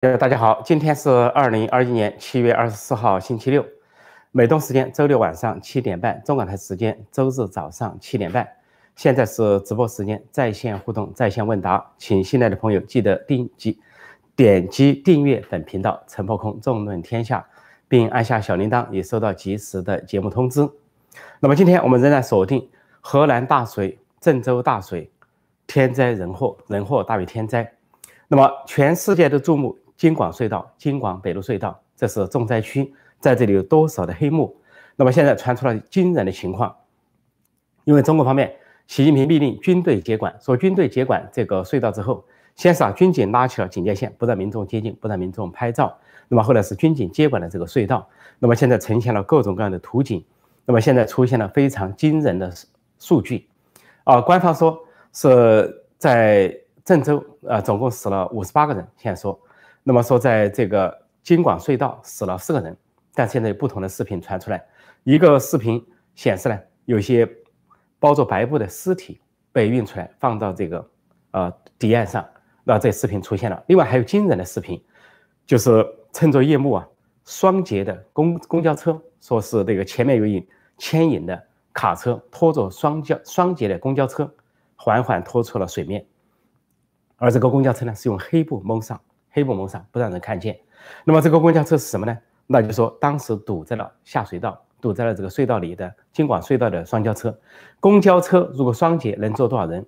大家好，今天是二零二一年七月二十四号，星期六，美东时间周六晚上七点半，中港台时间周日早上七点半。现在是直播时间，在线互动，在线问答，请新来的朋友记得订击、点击订阅本频道“陈破空纵论天下”，并按下小铃铛，以收到及时的节目通知。那么今天我们仍然锁定河南大水、郑州大水，天灾人祸，人祸大于天灾。那么全世界的注目。京广隧道、京广北路隧道，这是重灾区，在这里有多少的黑幕？那么现在传出了惊人的情况，因为中国方面，习近平命令军队接管，说军队接管这个隧道之后，先是啊军警拉起了警戒线，不让民众接近，不让民众拍照。那么后来是军警接管了这个隧道，那么现在呈现了各种各样的图景。那么现在出现了非常惊人的数据，啊，官方说是在郑州，呃，总共死了五十八个人，现在说。那么说，在这个京广隧道死了四个人，但现在有不同的视频传出来，一个视频显示呢，有些包着白布的尸体被运出来，放到这个呃堤岸上，那这视频出现了。另外还有惊人的视频，就是趁着夜幕啊，双节的公公交车，说是这个前面有一牵引的卡车拖着双交双节的公交车，缓缓拖出了水面，而这个公交车呢是用黑布蒙上。黑布蒙上，不让人看见。那么这个公交车是什么呢？那就说当时堵在了下水道，堵在了这个隧道里的京广隧道的双交车。公交车如果双节能坐多少人？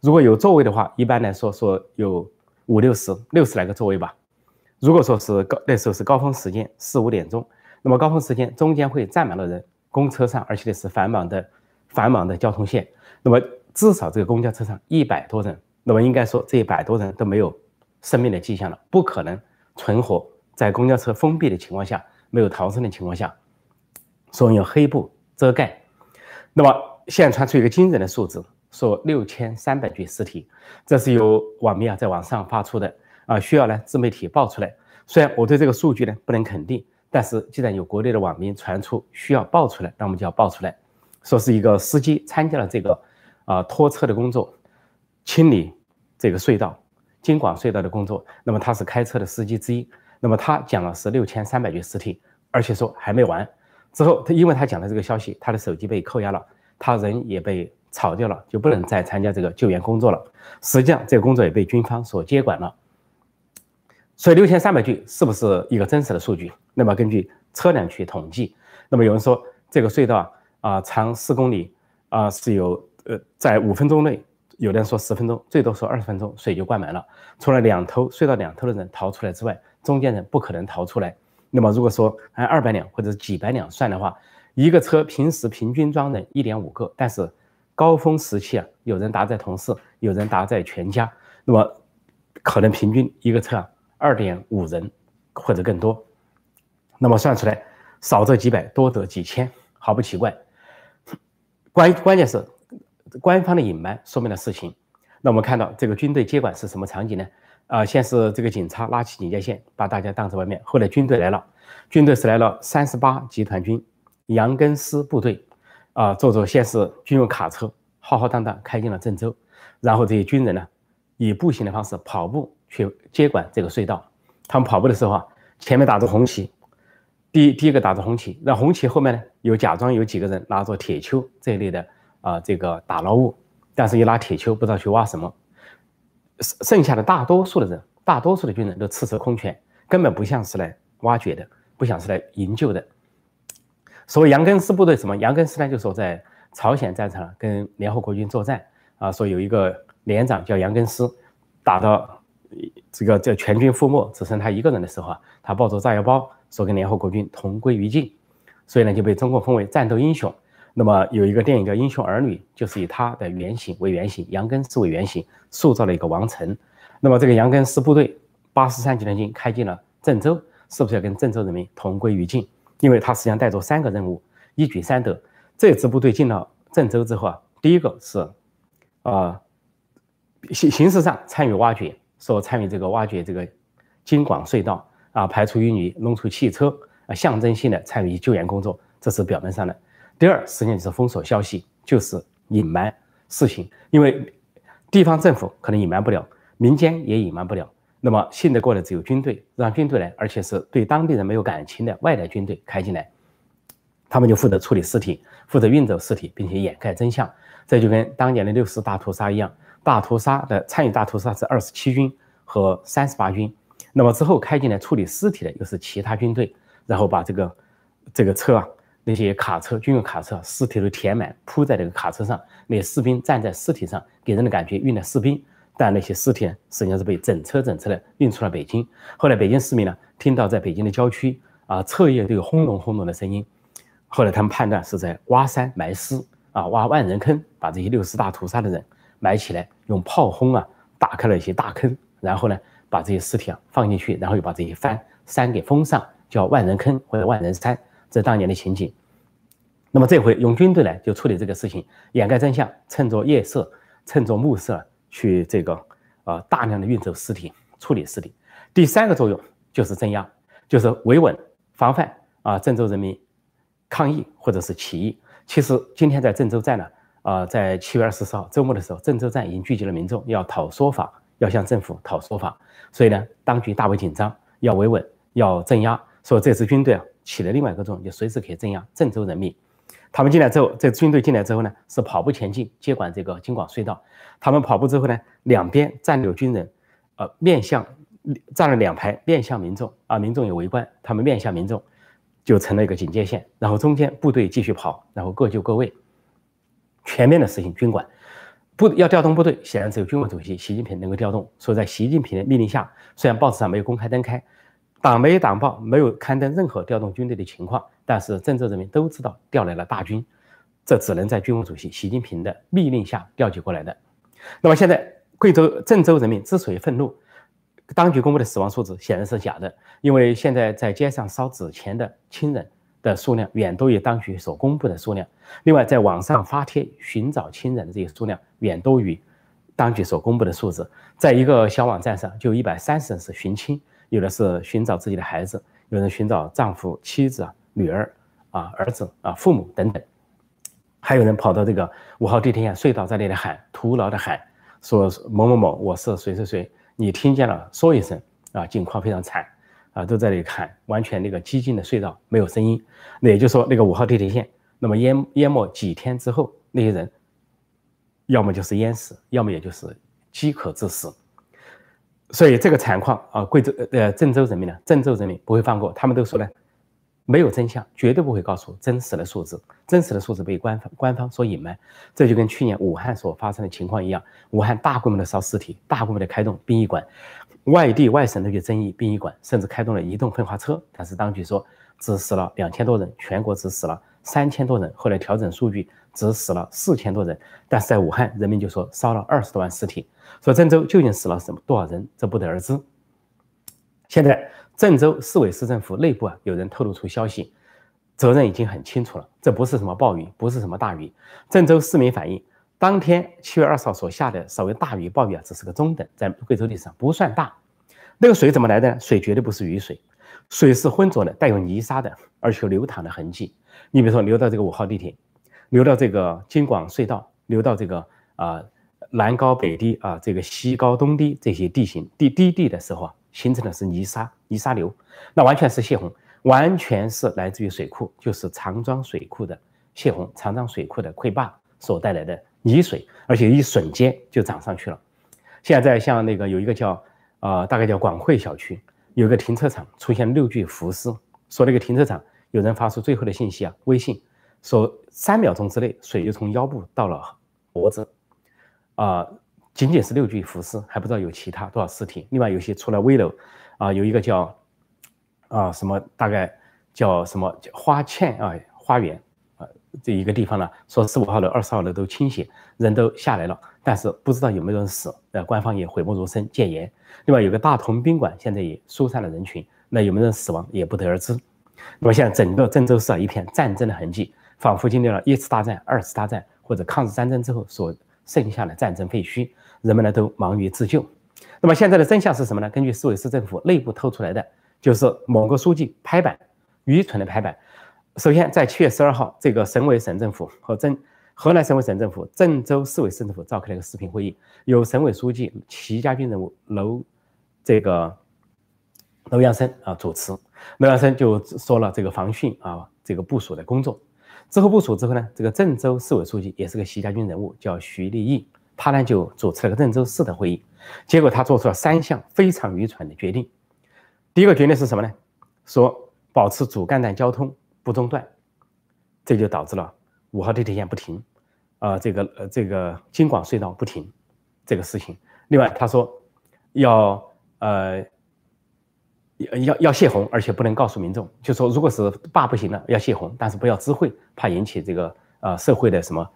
如果有座位的话，一般来说说有五六十、六十来个座位吧。如果说是高那时候是高峰时间，四五点钟，那么高峰时间中间会站满了人，公车上，而且是繁忙的繁忙的交通线。那么至少这个公交车上一百多人，那么应该说这一百多人都没有。生命的迹象了，不可能存活在公交车封闭的情况下，没有逃生的情况下，所以用黑布遮盖。那么现在传出一个惊人的数字，说六千三百具尸体，这是由网民啊在网上发出的啊，需要呢自媒体爆出来。虽然我对这个数据呢不能肯定，但是既然有国内的网民传出需要爆出来，那我们就要爆出来，说是一个司机参加了这个啊拖车的工作，清理这个隧道。京广隧道的工作，那么他是开车的司机之一，那么他讲了是六千三百具尸体，而且说还没完。之后他因为他讲了这个消息，他的手机被扣押了，他人也被炒掉了，就不能再参加这个救援工作了。实际上这个工作也被军方所接管了。所以六千三百具是不是一个真实的数据？那么根据车辆去统计，那么有人说这个隧道啊啊长四公里啊是有呃在五分钟内。有的人说十分钟，最多说二十分钟，水就灌满了。除了两头睡到两头的人逃出来之外，中间人不可能逃出来。那么如果说按二百两或者几百两算的话，一个车平时平均装人一点五个，但是高峰时期啊，有人搭载同事，有人搭载全家，那么可能平均一个车啊二点五人或者更多。那么算出来，少则几百，多则几千，毫不奇怪。关关键是。官方的隐瞒说明了事情。那我们看到这个军队接管是什么场景呢？啊，先是这个警察拉起警戒线，把大家挡在外面。后来军队来了，军队是来了三十八集团军杨根思部队，啊，坐着先是军用卡车浩浩荡荡开进了郑州，然后这些军人呢，以步行的方式跑步去接管这个隧道。他们跑步的时候啊，前面打着红旗，第第一个打着红旗，那红旗后面呢，有假装有几个人拿着铁锹这一类的。啊，这个打捞物，但是一拉铁锹不知道去挖什么，剩剩下的大多数的人，大多数的军人都赤手空拳，根本不像是来挖掘的，不像是来营救的。所谓杨根思部队什么？杨根思呢，就说在朝鲜战场跟联合国军作战啊，说有一个连长叫杨根思，打到这个这全军覆没，只剩他一个人的时候啊，他抱着炸药包说跟联合国军同归于尽，所以呢就被中国封为战斗英雄。那么有一个电影叫《英雄儿女》，就是以他的原型为原型，杨根思为原型，塑造了一个王成。那么这个杨根思部队八十三集团军开进了郑州，是不是要跟郑州人民同归于尽？因为他实际上带着三个任务，一举三得。这支部队进了郑州之后啊，第一个是，啊，形形式上参与挖掘，说参与这个挖掘这个京广隧道啊，排除淤泥，弄出汽车啊，象征性的参与救援工作，这是表面上的。第二，实际上就是封锁消息，就是隐瞒事情，因为地方政府可能隐瞒不了，民间也隐瞒不了，那么信得过的只有军队，让军队来，而且是对当地人没有感情的外来军队开进来，他们就负责处理尸体，负责运走尸体，并且掩盖真相。这就跟当年的六四大屠杀一样，大屠杀的参与大屠杀是二十七军和三十八军，那么之后开进来处理尸体的又是其他军队，然后把这个这个车啊，那些卡车军用卡车，尸体都填满铺在这个卡车上，那些士兵站在尸体上，给人的感觉运的士兵。但那些尸体实际上是被整车整车的运出了北京。后来北京市民呢，听到在北京的郊区啊，彻夜都有轰隆轰隆的声音。后来他们判断是在挖山埋尸啊，挖万人坑，把这些六四大屠杀的人埋起来，用炮轰啊，打开了一些大坑，然后呢，把这些尸体啊放进去，然后又把这些山山给封上，叫万人坑或者万人山。这当年的情景。那么这回用军队来就处理这个事情，掩盖真相，趁着夜色，趁着暮色。去这个呃，大量的运走尸体，处理尸体。第三个作用就是镇压，就是维稳、防范啊，郑州人民抗议或者是起义。其实今天在郑州站呢，啊，在七月二十四号周末的时候，郑州站已经聚集了民众，要讨说法，要向政府讨说法。所以呢，当局大为紧张，要维稳，要镇压。说这支军队啊，起了另外一个作用，就随时可以镇压郑州人民。他们进来之后，这军队进来之后呢，是跑步前进，接管这个京广隧道。他们跑步之后呢，两边站有军人，呃，面向站了两排，面向民众啊，民众也围观，他们面向民众，就成了一个警戒线。然后中间部队继续跑，然后各就各位，全面的实行军管。部要调动部队，显然只有军委主席习近平能够调动。所以在习近平的命令下，虽然报纸上没有公开登开。党媒党报没有刊登任何调动军队的情况，但是郑州人民都知道调来了大军，这只能在军委主席习近平的密令下调集过来的。那么现在贵州郑州人民之所以愤怒，当局公布的死亡数字显然是假的，因为现在在街上烧纸钱的亲人的数量远多于当局所公布的数量。另外，在网上发帖寻找亲人的这些数量远多于当局所公布的数字。在一个小网站上，就一百三十人是寻亲。有的是寻找自己的孩子，有人寻找丈夫、妻子、女儿啊、儿子啊、父母等等，还有人跑到这个五号地铁线隧道在那里喊，徒劳的喊，说某某某，我是谁谁谁，你听见了说一声啊，境况非常惨啊，都在那里喊，完全那个寂静的隧道没有声音，那也就是说那个五号地铁线，那么淹淹没几天之后，那些人要么就是淹死，要么也就是饥渴致死。所以这个惨况啊，贵州呃郑州人民呢，郑州人民不会放过，他们都说呢，没有真相，绝对不会告诉真实的数字，真实的数字被官方官方所隐瞒，这就跟去年武汉所发生的情况一样，武汉大规模的烧尸体，大规模的开动殡仪馆，外地外省都去争议殡仪馆，甚至开动了移动粪化车，但是当局说只死了两千多人，全国只死了三千多人，后来调整数据。只死了四千多人，但是在武汉，人民就说烧了二十多万尸体。说郑州究竟死了什么多少人，这不得而知。现在郑州市委市政府内部啊，有人透露出消息，责任已经很清楚了，这不是什么暴雨，不是什么大雨。郑州市民反映，当天七月二十号所下的所谓大雨暴雨啊，只是个中等，在贵州历史上不算大。那个水怎么来的？水绝对不是雨水，水是浑浊的，带有泥沙的，而且有流淌的痕迹。你比如说流到这个五号地铁。流到这个京广隧道，流到这个啊南高北低啊这个西高东低这些地形地低地的时候啊，形成的是泥沙泥沙流，那完全是泄洪，完全是来自于水库，就是长庄水库的泄洪，长庄水库的溃坝所带来的泥水，而且一瞬间就涨上去了。现在像那个有一个叫啊大概叫广汇小区，有个停车场出现六具浮尸，说那个停车场有人发出最后的信息啊，微信。说三秒钟之内，水就从腰部到了脖子，啊，仅仅是六具浮尸，还不知道有其他多少尸体。另外有些出了危楼，啊，有一个叫啊什么，大概叫什么花倩啊花园啊这一个地方呢，说十五号楼、二十号楼都倾斜，人都下来了，但是不知道有没有人死。呃，官方也讳莫如深，戒严。另外有个大同宾馆，现在也疏散了人群，那有没有人死亡也不得而知。那么现在整个郑州市啊，一片战争的痕迹。仿佛经历了一次大战、二次大战或者抗日战争之后所剩下的战争废墟，人们呢都忙于自救。那么现在的真相是什么呢？根据市委市政府内部透出来的，就是某个书记拍板，愚蠢的拍板。首先，在七月十二号，这个省委省政府和郑河南省委省政府、郑州市委市政府召开了一个视频会议，由省委书记、齐家军人物楼这个楼阳生啊主持，楼阳生就说了这个防汛啊这个部署的工作。之后部署之后呢，这个郑州市委书记也是个习家军人物，叫徐立毅，他呢就主持了个郑州市的会议，结果他做出了三项非常愚蠢的决定。第一个决定是什么呢？说保持主干站交通不中断，这就导致了五号地铁线不停，啊，这个呃这个京广隧道不停这个事情。另外他说要呃。要要泄洪，而且不能告诉民众，就说如果是坝不行了，要泄洪，但是不要知会，怕引起这个呃社会的什么，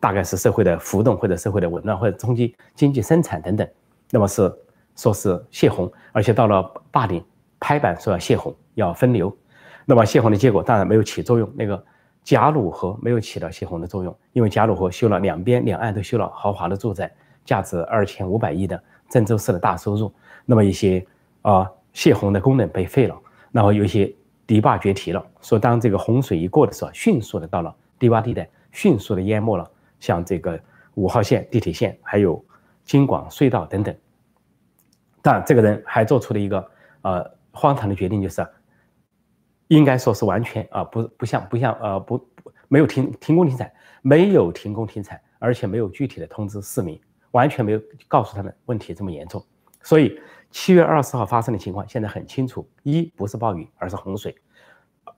大概是社会的浮动或者社会的紊乱或者冲击经济生产等等。那么是说是泄洪，而且到了坝顶拍板说要泄洪，要分流。那么泄洪的结果当然没有起作用，那个贾鲁河没有起到泄洪的作用，因为贾鲁河修了两边两岸都修了豪华的住宅，价值二千五百亿的郑州市的大收入。那么一些啊。泄洪的功能被废了，然后有些堤坝决堤了。说当这个洪水一过的时候，迅速的到了低洼地带，迅速的淹没了像这个五号线地铁线，还有京广隧道等等。但这个人还做出了一个呃荒唐的决定，就是应该说是完全啊不不像不像呃不没有停停工停产，没有停工停产，而且没有具体的通知市民，完全没有告诉他们问题这么严重，所以。七月二十号发生的情况现在很清楚：一不是暴雨，而是洪水；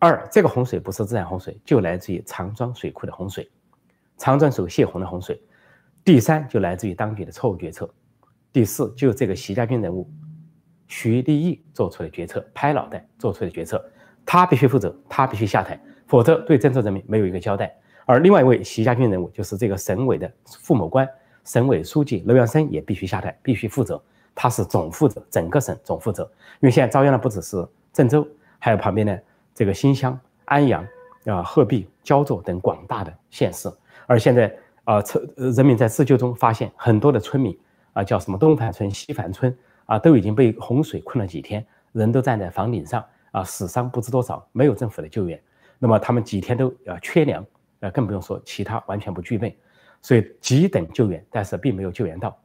二这个洪水不是自然洪水，就来自于长庄水库的洪水，长庄水库泄洪的洪水；第三就来自于当局的错误决策；第四就这个习家军人物徐立毅做出的决策，拍脑袋做出的决策，他必须负责，他必须下台，否则对郑州人民没有一个交代。而另外一位习家军人物就是这个省委的副某官，省委书记楼阳生也必须下台，必须负责。他是总负责整个省总负责，因为现在遭殃的不只是郑州，还有旁边的这个新乡、安阳啊、鹤壁、焦作等广大的县市。而现在啊，村人民在自救中发现很多的村民啊，叫什么东樊村、西樊村啊，都已经被洪水困了几天，人都站在房顶上啊，死伤不知多少，没有政府的救援。那么他们几天都啊缺粮，呃，更不用说其他完全不具备，所以急等救援，但是并没有救援到。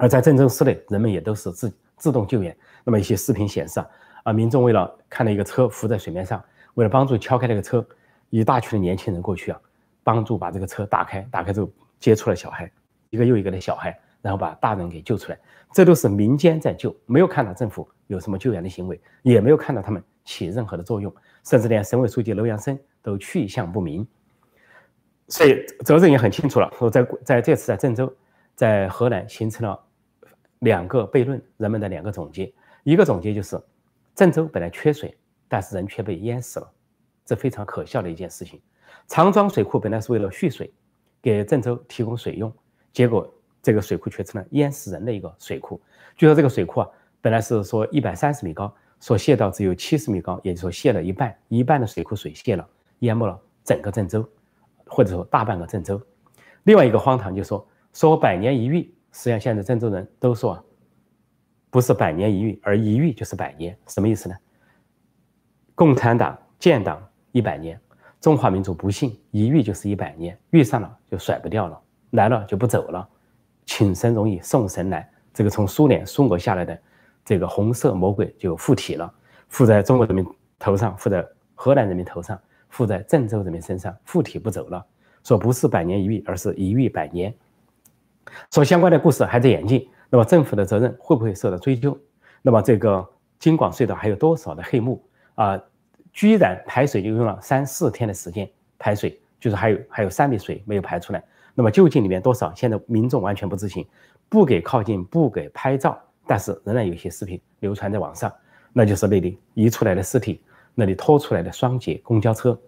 而在郑州市内，人们也都是自自动救援。那么一些视频显示啊，啊，民众为了看到一个车浮在水面上，为了帮助敲开那个车，一大群的年轻人过去啊，帮助把这个车打开，打开之后接出了小孩，一个又一个的小孩，然后把大人给救出来。这都是民间在救，没有看到政府有什么救援的行为，也没有看到他们起任何的作用，甚至连省委书记楼阳生都去向不明。所以责任也很清楚了。说在在这次在郑州，在河南形成了。两个悖论，人们的两个总结。一个总结就是，郑州本来缺水，但是人却被淹死了，这非常可笑的一件事情。长庄水库本来是为了蓄水，给郑州提供水用，结果这个水库却成了淹死人的一个水库。据说这个水库啊，本来是说一百三十米高，说泄到只有七十米高，也就说泄了一半，一半的水库水泄了，淹没了整个郑州，或者说大半个郑州。另外一个荒唐就说说百年一遇。实际上，现在郑州人都说，不是百年一遇，而一遇就是百年。什么意思呢？共产党建党一百年，中华民族不幸一遇就是一百年，遇上了就甩不掉了，来了就不走了。请神容易送神难，这个从苏联苏俄下来的这个红色魔鬼就附体了，附在中国人民头上，附在河南人民头上，附在郑州人民身上，附体不走了。说不是百年一遇，而是一遇百年。说相关的故事还在演进，那么政府的责任会不会受到追究？那么这个京广隧道还有多少的黑幕啊？居然排水就用了三四天的时间排水，就是还有还有三米水没有排出来。那么究竟里面多少？现在民众完全不知情，不给靠近，不给拍照，但是仍然有些视频流传在网上，那就是那里移出来的尸体，那里拖出来的双节公交车，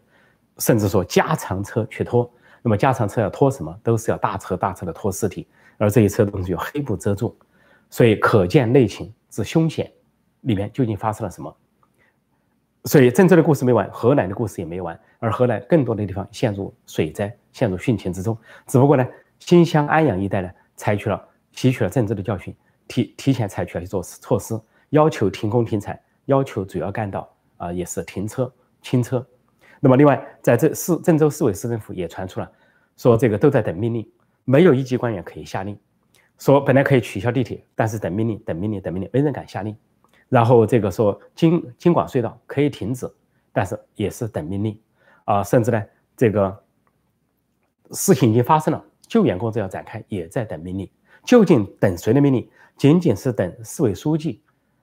甚至说加长车去拖。那么加长车要拖什么，都是要大车大车的拖尸体，而这一车东西有黑布遮住，所以可见内情之凶险，里面究竟发生了什么？所以郑州的故事没完，河南的故事也没完，而河南更多的地方陷入水灾，陷入汛情之中。只不过呢，新乡安阳一带呢，采取了吸取了郑州的教训，提提前采取了一措措施，要求停工停产，要求主要干道啊也是停车清车。那么，另外，在这市郑州市委市政府也传出了，说这个都在等命令，没有一级官员可以下令。说本来可以取消地铁，但是等命令，等命令，等命令，没人敢下令。然后这个说京京广隧道可以停止，但是也是等命令啊，甚至呢，这个事情已经发生了，救援工作要展开，也在等命令。究竟等谁的命令？仅仅是等市委书记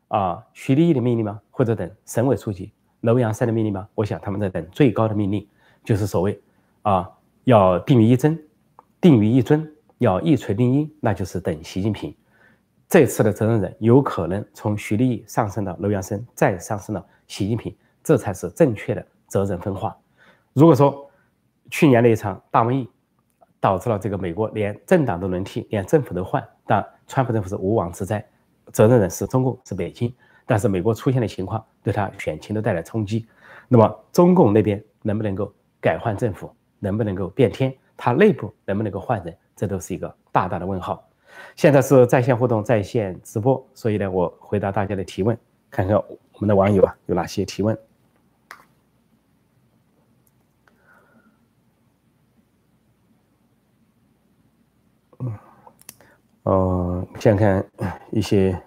啊徐立毅的命令吗？或者等省委书记楼阳山的命令吗？我想他们在等最高的命令，就是所谓啊要定于一尊，定于一尊，要一锤定音，那就是等习近平。这次的责任人有可能从徐立毅上升到楼阳生，再上升到习近平，这才是正确的责任分化。如果说去年那一场大瘟疫导致了这个美国连政党都轮替，连政府都换，但川普政府是无妄之灾，责任人是中共是北京，但是美国出现的情况对他选情都带来冲击。那么中共那边能不能够改换政府，能不能够变天，他内部能不能够换人，这都是一个大大的问号。现在是在线互动、在线直播，所以呢，我回答大家的提问，看看我们的网友啊有哪些提问。嗯，哦，先看一些。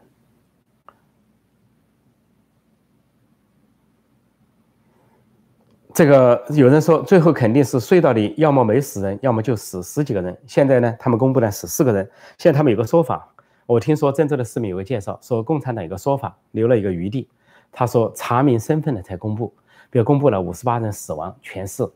这个有人说，最后肯定是隧道里要么没死人，要么就死十几个人。现在呢，他们公布了死四个人。现在他们有个说法，我听说郑州的市民有个介绍，说共产党有个说法，留了一个余地。他说查明身份了才公布，比如公布了五十八人死亡，全市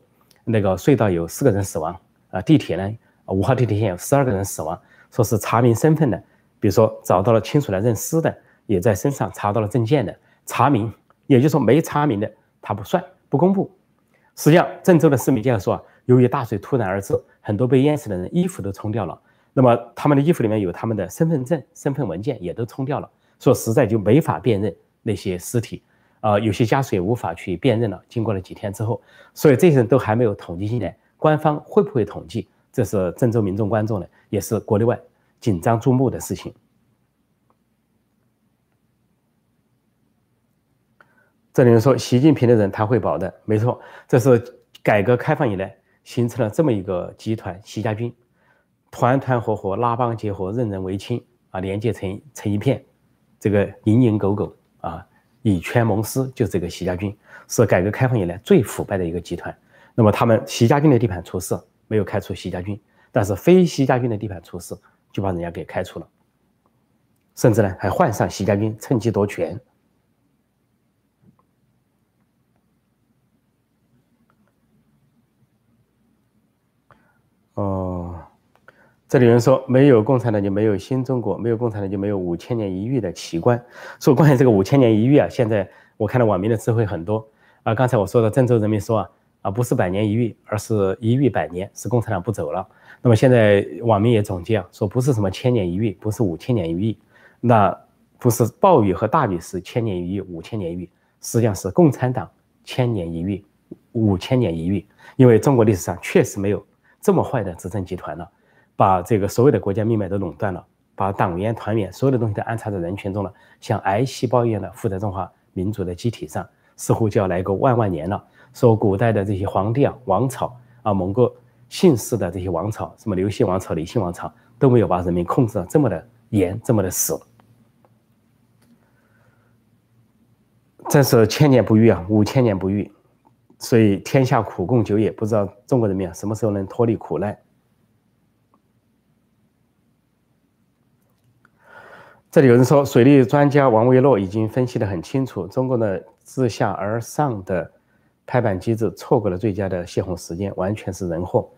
那个隧道有四个人死亡，啊，地铁呢，五号地铁线有十二个人死亡，说是查明身份的，比如说找到了亲属来认尸的，也在身上查到了证件的，查明，也就是说没查明的他不算，不公布。实际上，郑州的市民介绍说啊，由于大水突然而至，很多被淹死的人衣服都冲掉了，那么他们的衣服里面有他们的身份证、身份文件也都冲掉了，说实在就没法辨认那些尸体，啊，有些家属也无法去辨认了。经过了几天之后，所以这些人都还没有统计进来，官方会不会统计？这是郑州民众观众呢，也是国内外紧张注目的事情。这里面说习近平的人他会保的，没错，这是改革开放以来形成了这么一个集团——习家军，团团伙伙、拉帮结伙、任人唯亲啊，连接成成一片，这个蝇营狗苟啊，以权谋私，就这个习家军是改革开放以来最腐败的一个集团。那么他们习家军的地盘出事，没有开除习家军，但是非习家军的地盘出事，就把人家给开除了，甚至呢还换上习家军，趁机夺权。这里有人说没有共产党就没有新中国，没有共产党就没有五千年一遇的奇观。说关于这个五千年一遇啊，现在我看到网民的智慧很多啊。刚才我说的郑州人民说啊啊，不是百年一遇，而是一遇百年，是共产党不走了。那么现在网民也总结啊，说不是什么千年一遇，不是五千年一遇，那不是暴雨和大雨是千年一遇、五千年一遇，实际上是共产党千年一遇、五千年一遇，因为中国历史上确实没有。这么坏的执政集团了，把这个所有的国家命脉都垄断了，把党员团员所有的东西都安插在人群中了，像癌细胞一样的附在中华民族的机体上，似乎就要来个万万年了。说古代的这些皇帝啊、王朝啊，某个姓氏的这些王朝，什么刘姓王朝、李姓王朝，都没有把人民控制的这么的严、这么的死。这是千年不遇啊，五千年不遇。所以天下苦共久也，不知道中国人民啊什么时候能脱离苦难。这里有人说，水利专家王卫洛已经分析得很清楚，中国的自下而上的拍板机制错过了最佳的泄洪时间，完全是人祸。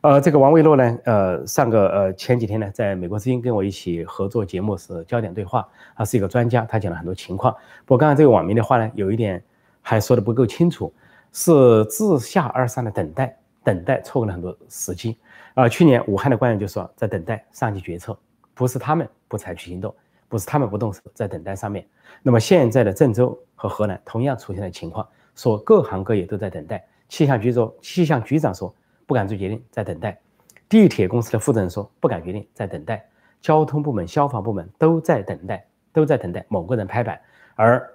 呃，这个王卫洛呢，呃，上个呃前几天呢，在美国之音跟我一起合作节目是焦点对话，他是一个专家，他讲了很多情况。不过刚刚这个网民的话呢，有一点还说的不够清楚。是自下而上的等待，等待错过了很多时机。啊，去年武汉的官员就说在等待上级决策，不是他们不采取行动，不是他们不动手，在等待上面。那么现在的郑州和河南同样出现了情况，说各行各业都在等待。气象局说，气象局长说不敢做决定，在等待。地铁公司的负责人说不敢决定，在等待。交通部门、消防部门都在等待，都在等待某个人拍板，而。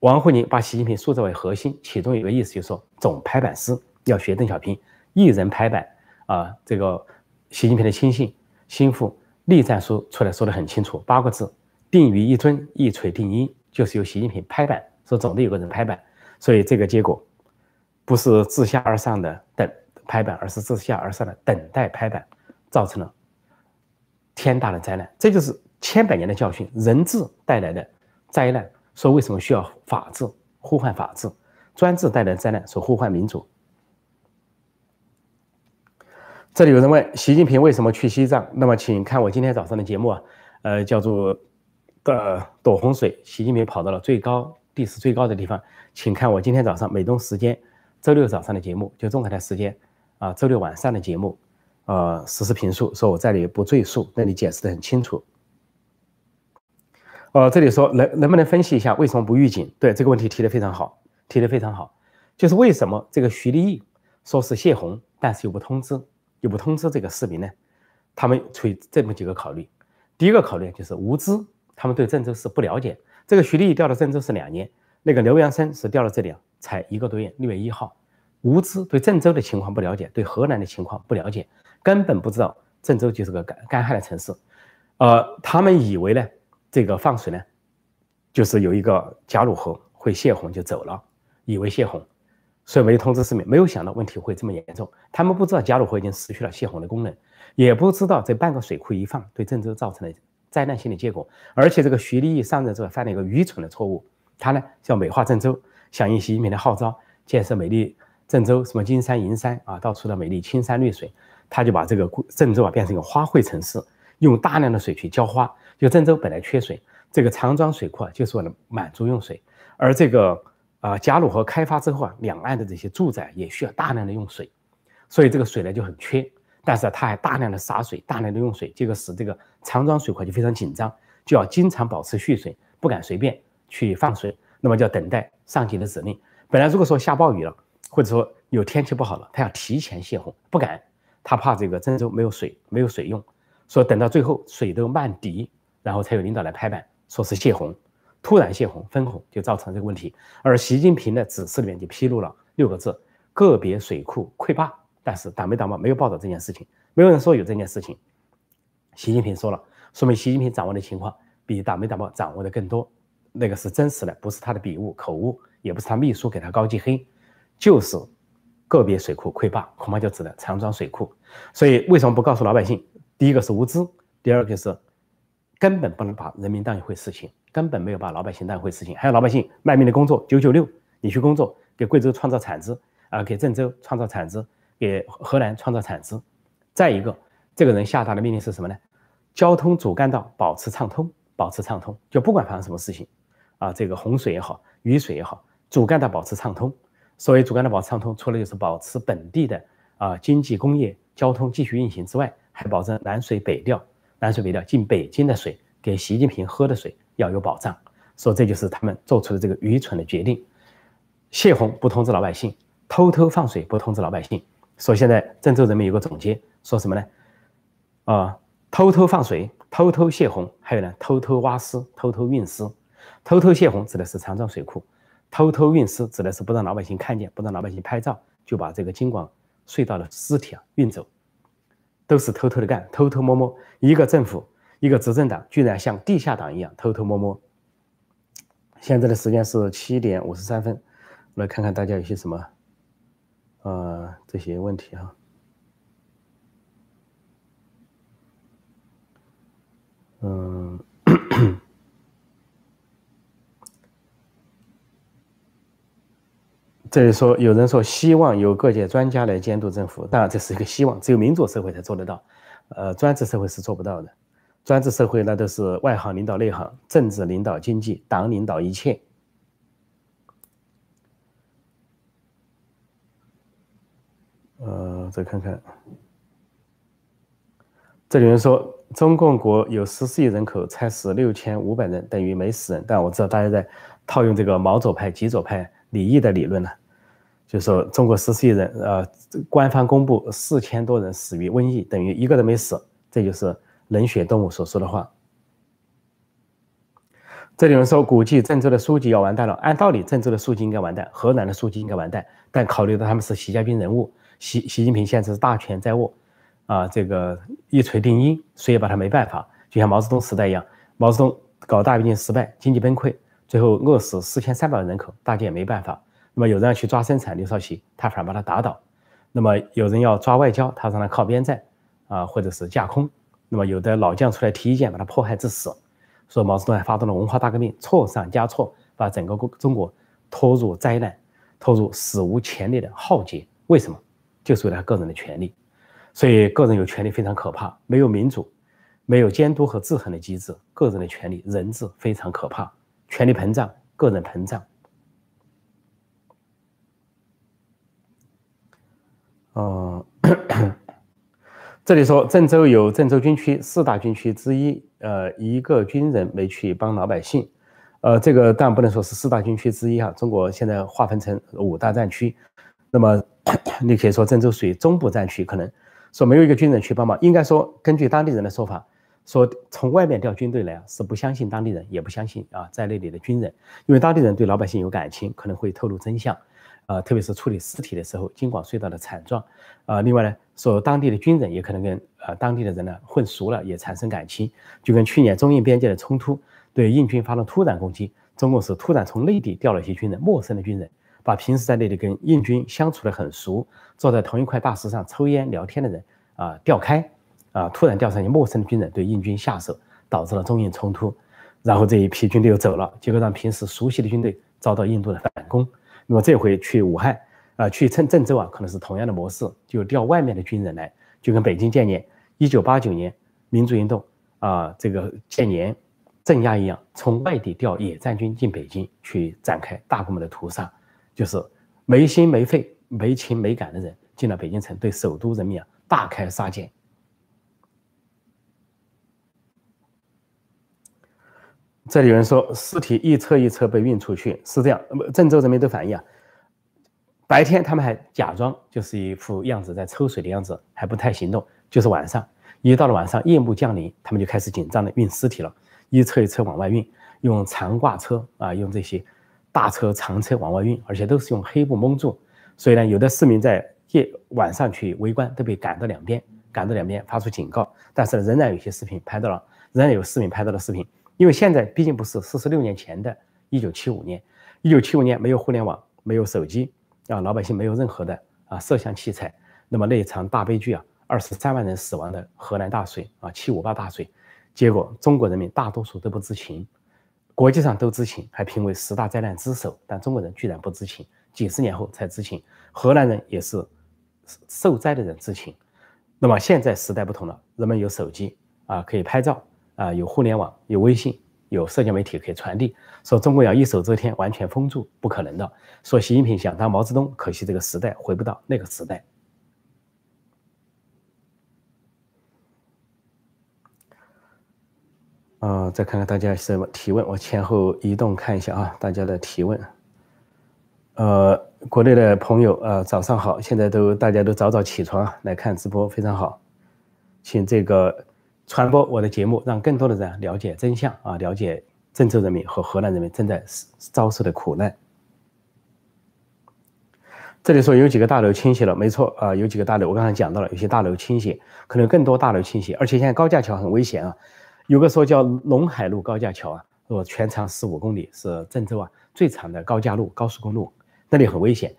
王沪宁把习近平塑造为核心，其中有个意思就是说，总拍板师要学邓小平，一人拍板啊。这个习近平的亲信心腹栗战书出来说的很清楚，八个字：定于一尊，一锤定音，就是由习近平拍板，说总得有个人拍板。所以这个结果不是自下而上的等拍板，而是自下而上的等待拍板，造成了天大的灾难。这就是千百年的教训，人治带来的灾难。说为什么需要法治？呼唤法治，专制带来的灾难，说呼唤民主。这里有人问习近平为什么去西藏？那么请看我今天早上的节目啊，呃，叫做的躲洪水，习近平跑到了最高地势最高的地方，请看我今天早上美东时间周六早上的节目，就中海的时间啊周六晚上的节目，呃，实时评述，说我这里不赘述，那里解释的很清楚。呃，这里说能能不能分析一下为什么不预警？对这个问题提的非常好，提的非常好，就是为什么这个徐立毅说是泄洪，但是又不通知？又不通知这个市民呢？他们出于这么几个考虑。第一个考虑就是无知，他们对郑州市不了解。这个徐立调到郑州市两年，那个刘阳生是调到这里才一个多月，六月一号。无知对郑州的情况不了解，对河南的情况不了解，根本不知道郑州就是个干干旱的城市。呃，他们以为呢，这个放水呢，就是有一个贾鲁河会泄洪就走了，以为泄洪。所以没有通知市民，没有想到问题会这么严重。他们不知道加鲁河已经失去了泄洪的功能，也不知道这半个水库一放对郑州造成了灾难性的结果。而且这个徐立毅上任之后犯了一个愚蠢的错误，他呢叫美化郑州，响应习近平的号召，建设美丽郑州，什么金山银山啊，到处的美丽青山绿水，他就把这个郑州啊变成一个花卉城市，用大量的水去浇花。就郑州本来缺水，这个长庄水库啊就是为了满足用水，而这个。啊，加鲁河开发之后啊，两岸的这些住宅也需要大量的用水，所以这个水呢就很缺。但是它还大量的洒水，大量的用水，这个使这个长庄水库就非常紧张，就要经常保持蓄水，不敢随便去放水。那么就要等待上级的指令。本来如果说下暴雨了，或者说有天气不好了，他要提前泄洪，不敢，他怕这个郑州没有水，没有水用，说等到最后水都漫堤，然后才有领导来拍板，说是泄洪。突然泄洪分洪就造成这个问题，而习近平的指示里面就披露了六个字：个别水库溃坝。但是党媒党报没有报道这件事情，没有人说有这件事情。习近平说了，说明习近平掌握的情况比党媒党报掌握的更多，那个是真实的，不是他的笔误口误，也不是他秘书给他高级黑，就是个别水库溃坝，恐怕就指的长庄水库。所以为什么不告诉老百姓？第一个是无知，第二个是根本不能把人民当一回事情。根本没有把老百姓当一回事情，还有老百姓卖命的工作九九六，你去工作，给贵州创造产值啊，给郑州创造产值，给河南创造产值。再一个，这个人下达的命令是什么呢？交通主干道保持畅通，保持畅通，就不管发生什么事情，啊，这个洪水也好，雨水也好，主干道保持畅通。所谓主干道保持畅通，除了就是保持本地的啊经济工业交通继续运行之外，还保证南水北调，南水北调进北京的水，给习近平喝的水。要有保障，说这就是他们做出的这个愚蠢的决定。泄洪不通知老百姓，偷偷放水不通知老百姓。说现在郑州人民有个总结，说什么呢？啊，偷偷放水，偷偷泄洪，还有呢，偷偷挖尸，偷偷运尸。偷偷泄洪指的是长庄水库，偷偷运尸指的是不让老百姓看见，不让老百姓拍照，就把这个京广隧道的尸体啊运走，都是偷偷的干，偷偷摸摸，一个政府。一个执政党居然像地下党一样偷偷摸摸。现在的时间是七点五十三分，来看看大家有些什么，呃，这些问题啊。嗯，这里说有人说希望有各界专家来监督政府，当然这是一个希望，只有民主社会才做得到，呃，专制社会是做不到的。专制社会那都是外行领导内行，政治领导经济，党领导一切。呃，再看看，这里面说中共国有十四亿人口，才死六千五百人，等于没死人。但我知道大家在套用这个毛左派、极左派李毅的理论呢，就说中国十四亿人，呃，官方公布四千多人死于瘟疫，等于一个都没死，这就是。冷血动物所说的话。这里有人说，估计郑州的书记要完蛋了。按道理，郑州的书记应该完蛋，河南的书记应该完蛋。但考虑到他们是习家军人物，习习近平现在是大权在握，啊，这个一锤定音，谁也把他没办法。就像毛泽东时代一样，毛泽东搞大跃进失败，经济崩溃，最后饿死四千三百万人口，大家也没办法。那么有人要去抓生产，刘少奇他反而把他打倒。那么有人要抓外交，他让他靠边站啊，或者是架空。那么有的老将出来提意见，把他迫害致死。说毛泽东还发动了文化大革命，错上加错，把整个中国拖入灾难，拖入史无前例的浩劫。为什么？就是为了他个人的权利。所以个人有权利非常可怕，没有民主，没有监督和制衡的机制，个人的权利人质非常可怕，权力膨胀，个人膨胀。哦，这里说郑州有郑州军区四大军区之一，呃，一个军人没去帮老百姓，呃，这个当然不能说是四大军区之一哈。中国现在划分成五大战区，那么 你可以说郑州属于中部战区，可能。说没有一个军人去帮忙，应该说根据当地人的说法，说从外面调军队来啊，是不相信当地人，也不相信啊在那里的军人，因为当地人对老百姓有感情，可能会透露真相，啊，特别是处理尸体的时候，京广隧道的惨状，啊，另外呢，说当地的军人也可能跟啊当地的人呢混熟了，也产生感情，就跟去年中印边界的冲突，对印军发动突然攻击，中共是突然从内地调了一些军人，陌生的军人。把平时在那里跟印军相处的很熟，坐在同一块大石上抽烟聊天的人啊调开，啊突然调上一陌生的军人对印军下手，导致了中印冲突，然后这一批军队又走了，结果让平时熟悉的军队遭到印度的反攻。那么这回去武汉啊，去郑郑州啊，可能是同样的模式，就调外面的军人来，就跟北京建年一九八九年民主运动啊这个建年镇压一样，从外地调野战军进北京去展开大规模的屠杀。就是没心没肺、没情没感的人进了北京城，对首都人民啊大开杀戒。这里有人说尸体一车一车被运出去，是这样。郑州人民都反映啊，白天他们还假装就是一副样子在抽水的样子，还不太行动。就是晚上，一到了晚上夜幕降临，他们就开始紧张的运尸体了，一车一车往外运，用长挂车啊，用这些。大车长车往外运，而且都是用黑布蒙住，所以呢，有的市民在夜晚上去围观，都被赶到两边，赶到两边发出警告。但是呢仍然有些视频拍到了，仍然有市民拍到了视频。因为现在毕竟不是四十六年前的1975年，1975年没有互联网，没有手机啊，老百姓没有任何的啊摄像器材。那么那一场大悲剧啊，二十三万人死亡的河南大水啊，七五八大水，结果中国人民大多数都不知情。国际上都知情，还评为十大灾难之首，但中国人居然不知情，几十年后才知情。河南人也是受灾的人知情。那么现在时代不同了，人们有手机啊，可以拍照啊，有互联网，有微信，有社交媒体可以传递。说中国要一手遮天，完全封住，不可能的。说习近平想当毛泽东，可惜这个时代回不到那个时代。啊，再看看大家什么提问，我前后移动看一下啊，大家的提问。呃，国内的朋友啊，早上好，现在都大家都早早起床来看直播，非常好，请这个传播我的节目，让更多的人了解真相啊，了解郑州人民和河南人民正在遭受的苦难。这里说有几个大楼倾斜了，没错啊，有几个大楼，我刚才讲到了，有些大楼倾斜，可能更多大楼倾斜，而且现在高架桥很危险啊。有个说叫陇海路高架桥啊，说全长十五公里，是郑州啊最长的高架路、高速公路，那里很危险，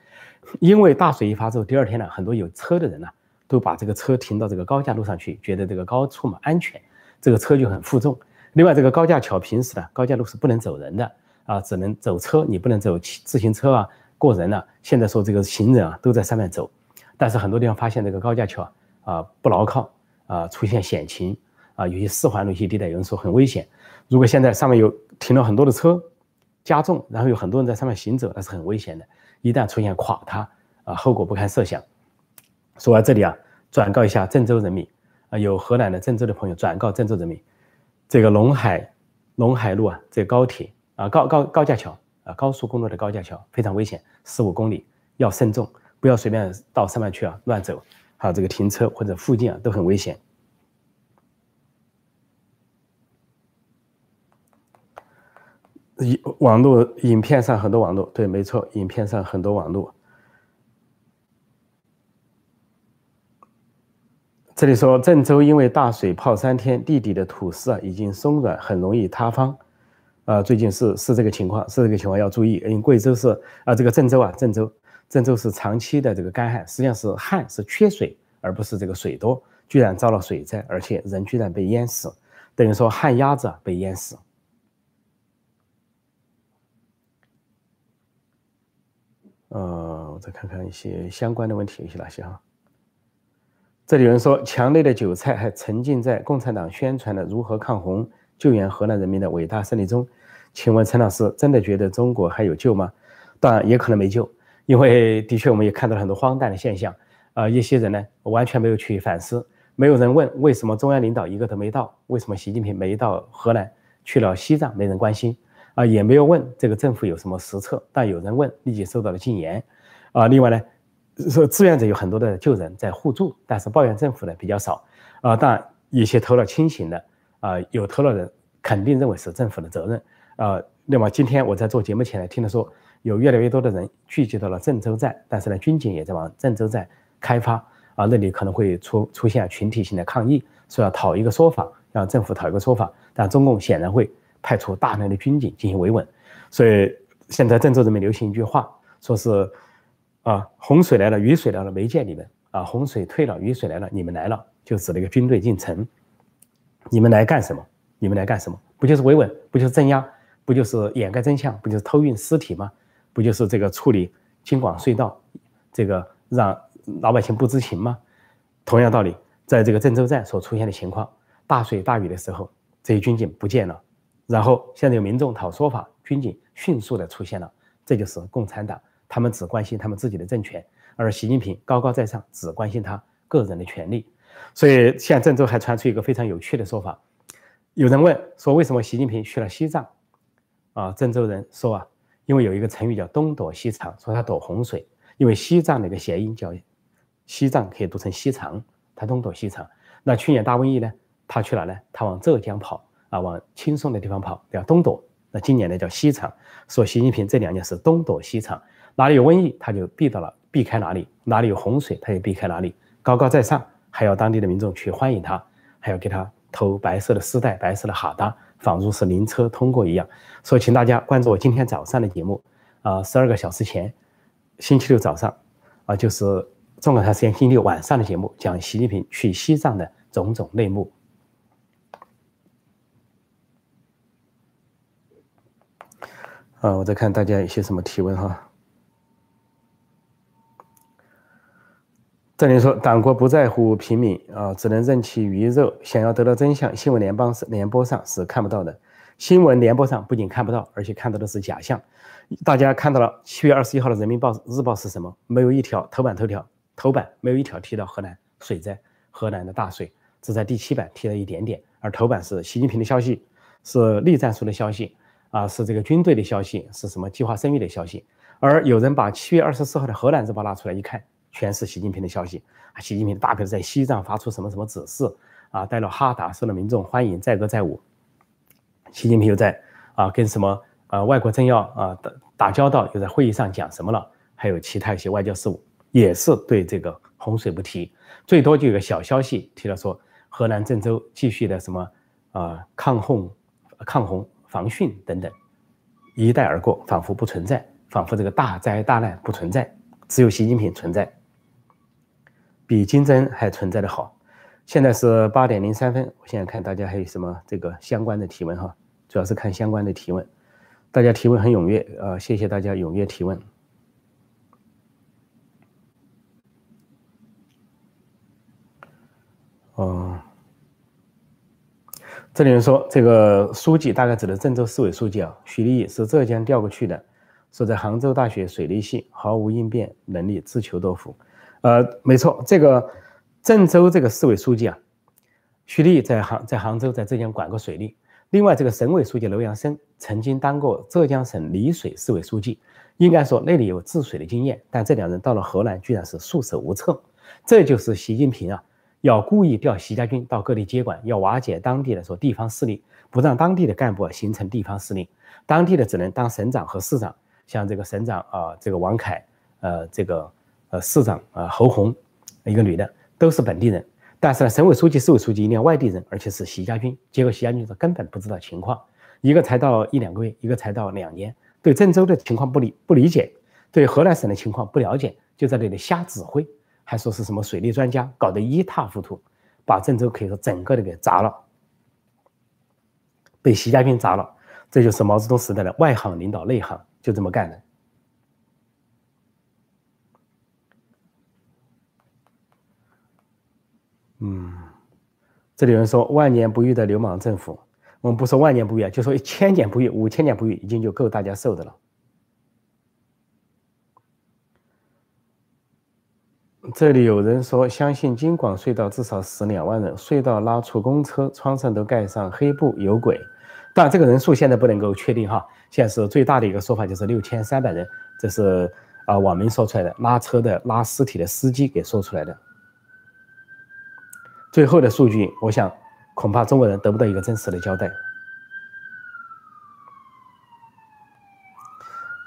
因为大水一发之后，第二天呢，很多有车的人呢都把这个车停到这个高架路上去，觉得这个高处嘛安全，这个车就很负重。另外，这个高架桥平时呢，高架路是不能走人的啊，只能走车，你不能走骑自行车啊，过人了。现在说这个行人啊都在上面走，但是很多地方发现这个高架桥啊不牢靠啊，出现险情。啊，有些四环路一些地带，有人说很危险。如果现在上面有停了很多的车，加重，然后有很多人在上面行走，那是很危险的。一旦出现垮塌，啊，后果不堪设想。说到这里啊，转告一下郑州人民，啊，有河南的郑州的朋友转告郑州人民，这个陇海陇海路啊，这高铁啊，高高高架桥啊，高速公路的高架桥非常危险，十五公里要慎重，不要随便到上面去啊乱走，还有这个停车或者附近啊都很危险。影网络影片上很多网络，对，没错，影片上很多网络。这里说郑州因为大水泡三天，地底的土石啊已经松软，很容易塌方。啊，最近是是这个情况，是这个情况要注意。因为贵州是啊，这个郑州啊，郑州郑州是长期的这个干旱，实际上是旱是缺水，而不是这个水多，居然遭了水灾，而且人居然被淹死，等于说旱鸭子被淹死。呃，我再看看一些相关的问题，有些哪些哈？这里有人说，墙内的韭菜还沉浸在共产党宣传的如何抗洪、救援河南人民的伟大胜利中。请问陈老师，真的觉得中国还有救吗？当然也可能没救，因为的确我们也看到了很多荒诞的现象。啊，一些人呢完全没有去反思，没有人问为什么中央领导一个都没到，为什么习近平没到河南，去了西藏没人关心，啊，也没有问这个政府有什么实策，但有人问，立即受到了禁言。啊，另外呢？说志愿者有很多的救人在互助，但是抱怨政府的比较少啊。当然，一些投了清醒的啊，有投了人肯定认为是政府的责任啊。那么今天我在做节目前呢，听他说有越来越多的人聚集到了郑州站，但是呢，军警也在往郑州站开发啊，那里可能会出出现群体性的抗议，说要讨一个说法，让政府讨一个说法。但中共显然会派出大量的军警进行维稳，所以现在郑州人民流行一句话，说是。啊，洪水来了，雨水来了，没见你们啊！洪水退了，雨水来了，你们来了，就指那个军队进城。你们来干什么？你们来干什么？不就是维稳？不就是镇压？不就是掩盖真相？不就是偷运尸体吗？不就是这个处理京广隧道，这个让老百姓不知情吗？同样道理，在这个郑州站所出现的情况，大水大雨的时候，这些军警不见了，然后现在有民众讨说法，军警迅速的出现了，这就是共产党。他们只关心他们自己的政权，而习近平高高在上，只关心他个人的权利。所以，现在郑州还传出一个非常有趣的说法：有人问说，为什么习近平去了西藏？啊，郑州人说啊，因为有一个成语叫“东躲西藏”，说他躲洪水。因为西藏那个谐音叫西藏，可以读成西藏，他东躲西藏。那去年大瘟疫呢，他去哪呢？他往浙江跑啊，往轻松的地方跑，叫东躲。那今年呢，叫西藏。说习近平这两年是东躲西藏。哪里有瘟疫，他就避到了，避开哪里；哪里有洪水，他就避开哪里。高高在上，还要当地的民众去欢迎他，还要给他投白色的丝带、白色的哈达，仿如是灵车通过一样。所以，请大家关注我今天早上的节目，啊，十二个小时前，星期六早上，啊，就是中国台时间星期六晚上的节目，讲习近平去西藏的种种内幕。啊，我在看大家有些什么提问哈。这里说，党国不在乎平民啊，只能任其鱼肉。想要得到真相，新闻联邦是联播上是看不到的。新闻联播上不仅看不到，而且看到的是假象。大家看到了七月二十一号的《人民报日报》是什么？没有一条头版头条，头版没有一条提到河南水灾，河南的大水只在第七版提了一点点。而头版是习近平的消息，是栗战书的消息啊，是这个军队的消息，是什么计划生育的消息。而有人把七月二十四号的《河南日报》拿出来一看。全是习近平的消息！习近平大概在西藏发出什么什么指示啊？带了哈达，受了民众欢迎，载歌载舞。习近平又在啊跟什么啊外国政要啊打打交道，又在会议上讲什么了？还有其他一些外交事务，也是对这个洪水不提，最多就有个小消息提了说河南郑州继续的什么啊抗洪、抗洪防汛等等，一带而过，仿佛不存在，仿佛这个大灾大难不存在，只有习近平存在。比金针还存在的好，现在是八点零三分。我现在看大家还有什么这个相关的提问哈，主要是看相关的提问，大家提问很踊跃啊，谢谢大家踊跃提问。哦，这里人说这个书记大概指的郑州市委书记啊，徐立毅是浙江调过去的，是在杭州大学水利系，毫无应变能力，自求多福。呃，没错，这个郑州这个市委书记啊，徐立在杭在杭州在浙江管过水利。另外，这个省委书记楼阳生曾经当过浙江省丽水市委书记，应该说那里有治水的经验。但这两人到了河南，居然是束手无策。这就是习近平啊，要故意调习家军到各地接管，要瓦解当地的说地方势力，不让当地的干部形成地方势力，当地的只能当省长和市长。像这个省长啊，这个王凯，呃，这个。市长啊，侯红，一个女的，都是本地人。但是呢，省委书记、市委书记一定要外地人，而且是习家军。结果习家军说根本不知道情况，一个才到一两个月，一个才到两年，对郑州的情况不理不理解，对河南省的情况不了解，就在那里瞎指挥，还说是什么水利专家，搞得一塌糊涂，把郑州可以说整个的给砸了，被习家军砸了。这就是毛泽东时代的外行领导内行，就这么干的。嗯，这里有人说万年不遇的流氓政府，我们不说万年不遇啊，就说一千年不遇、五千年不遇，已经就够大家受的了。这里有人说，相信京广隧道至少死两万人，隧道拉出公车，窗上都盖上黑布，有鬼。但这个人数现在不能够确定哈，现在是最大的一个说法就是六千三百人，这是啊网民说出来的，拉车的、拉尸体的司机给说出来的。最后的数据，我想恐怕中国人得不到一个真实的交代。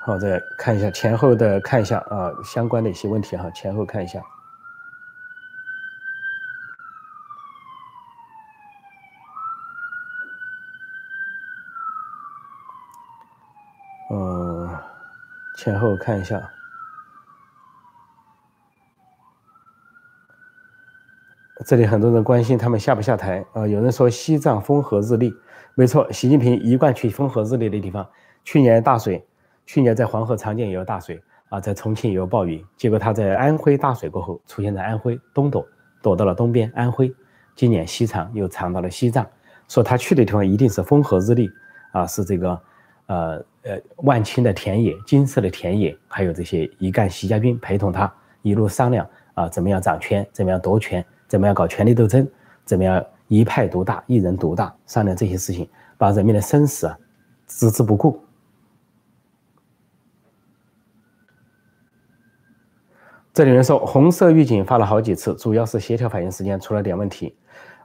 好，再看一下前后的看一下啊相关的一些问题哈，前后看一下。嗯，前后看一下。这里很多人关心他们下不下台啊？有人说西藏风和日丽，没错，习近平一贯去风和日丽的地方。去年大水，去年在黄河、长江也有大水啊，在重庆也有暴雨。结果他在安徽大水过后，出现在安徽东躲，躲到了东边安徽。今年西藏又藏到了西藏，说他去的地方一定是风和日丽啊，是这个呃呃万顷的田野、金色的田野，还有这些一干习家军陪同他一路商量啊，怎么样掌权，怎么样夺权。怎么样搞权力斗争？怎么样一派独大、一人独大？商量这些事情，把人民的生死啊置之不顾。这里人说，红色预警发了好几次，主要是协调反应时间出了点问题。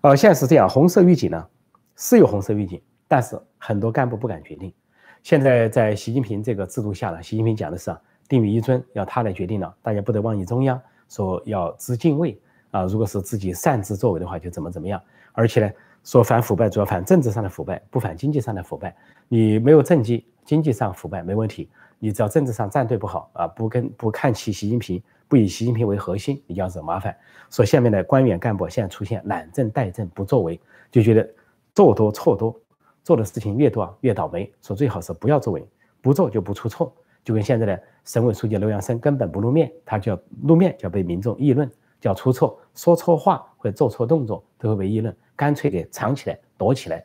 呃，现在是这样，红色预警呢是有红色预警，但是很多干部不敢决定。现在在习近平这个制度下呢，习近平讲的是啊定于一尊，要他来决定了，大家不得忘记中央，说要知敬畏。啊，如果是自己擅自作为的话，就怎么怎么样。而且呢，说反腐败主要反政治上的腐败，不反经济上的腐败。你没有政绩，经济上腐败没问题，你只要政治上站队不好啊，不跟不看齐习近平，不以习近平为核心，你就要惹麻烦。说下面的官员干部现在出现懒政怠政不作为，就觉得做多错多，做的事情越多越倒霉。说最好是不要作为，不做就不出错。就跟现在的省委书记刘阳生根本不露面，他就要露面就要被民众议论。叫出错，说错话或者做错动作都会被议论，干脆给藏起来躲起来。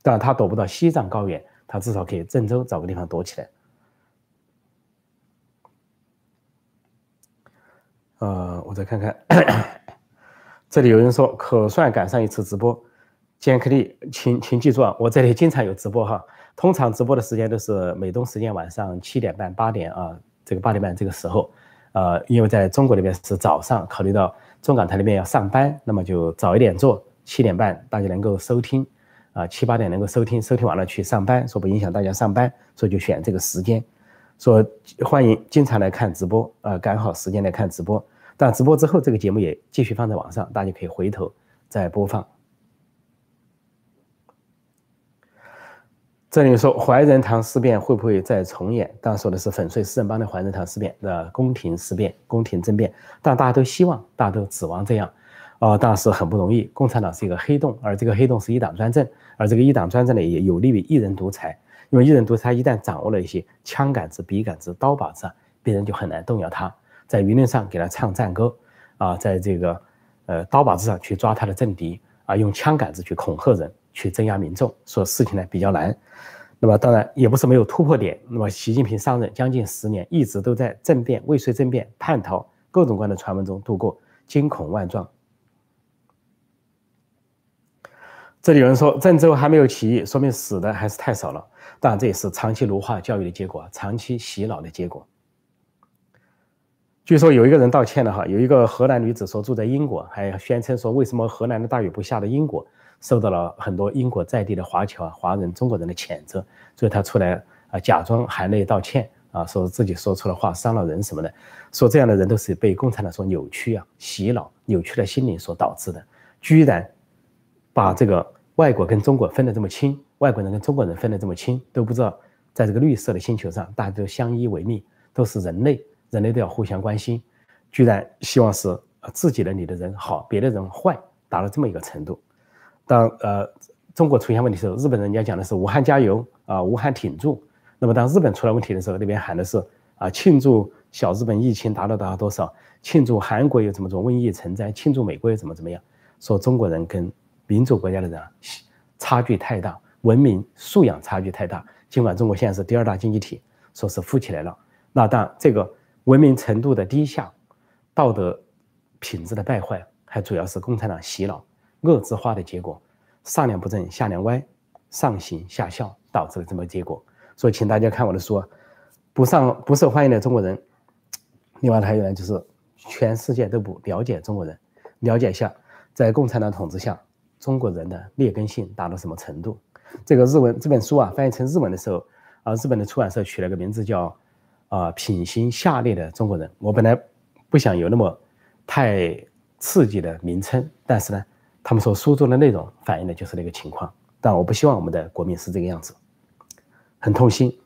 当然他躲不到西藏高原，他至少可以郑州找个地方躲起来。呃，我再看看，这里有人说可算赶上一次直播，坚克力，请请记住啊，我这里经常有直播哈，通常直播的时间都是美东时间晚上七点半八点啊，这个八点半这个时候。呃，因为在中国那边是早上，考虑到中港台那边要上班，那么就早一点做，七点半大家能够收听，啊，七八点能够收听，收听完了去上班，说不影响大家上班，所以就选这个时间，说欢迎经常来看直播，啊，赶好时间来看直播，但直播之后这个节目也继续放在网上，大家可以回头再播放。这里说怀仁堂事变会不会再重演？当然说的是粉碎四人帮的怀仁堂事变的宫廷事变、宫廷政变，但大家都希望，大家都指望这样，啊，当时很不容易。共产党是一个黑洞，而这个黑洞是一党专政，而这个一党专政呢，也有利于一人独裁，因为一人独裁一旦掌握了一些枪杆子、笔杆子、刀把子，别人就很难动摇他，在舆论上给他唱赞歌，啊，在这个呃刀把子上去抓他的政敌，啊，用枪杆子去恐吓人。去镇压民众，说事情呢比较难，那么当然也不是没有突破点。那么习近平上任将近十年，一直都在政变、未遂政变、叛逃各种各样的传闻中度过，惊恐万状。这里有人说郑州还没有起义，说明死的还是太少了。当然这也是长期奴化教育的结果，长期洗脑的结果。据说有一个人道歉了哈，有一个河南女子说住在英国，还宣称说为什么河南的大雨不下到英国。受到了很多英国在地的华侨啊、华人、中国人的谴责，所以他出来啊，假装含泪道歉啊，说自己说错了话，伤了人什么的，说这样的人都是被共产党所扭曲啊、洗脑扭曲的心灵所导致的，居然把这个外国跟中国分得这么清，外国人跟中国人分得这么清，都不知道在这个绿色的星球上，大家都相依为命，都是人类，人类都要互相关心，居然希望是自己的里的人好，别的人坏，达到这么一个程度。当呃中国出现问题的时候，日本人家讲的是武汉加油啊，武汉挺住。那么当日本出了问题的时候，那边喊的是啊庆祝小日本疫情达到达到多少，庆祝韩国有怎么种瘟疫成灾，庆祝美国又怎么怎么样。说中国人跟民主国家的人差距太大，文明素养差距太大。尽管中国现在是第二大经济体，说是富起来了，那但这个文明程度的低下，道德品质的败坏，还主要是共产党洗脑。恶之化的结果，上梁不正下梁歪，上行下效，导致了这么结果。所以，请大家看我的书，不上不受欢迎的中国人。另外还有呢，就是全世界都不了解中国人，了解一下在共产党统治下中国人的劣根性达到什么程度。这个日文这本书啊，翻译成日文的时候，啊，日本的出版社取了个名字叫啊品行下劣的中国人。我本来不想有那么太刺激的名称，但是呢。他们所书中的内容反映的就是那个情况，但我不希望我们的国民是这个样子，很痛心。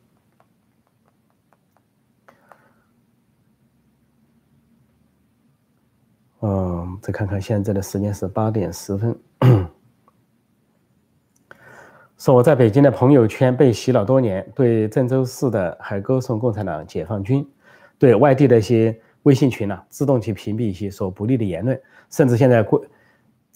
嗯，再看看现在的时间是八点十分。说我在北京的朋友圈被洗脑多年，对郑州市的还歌颂共产党、解放军，对外地的一些微信群呢，自动去屏蔽一些说不利的言论，甚至现在过。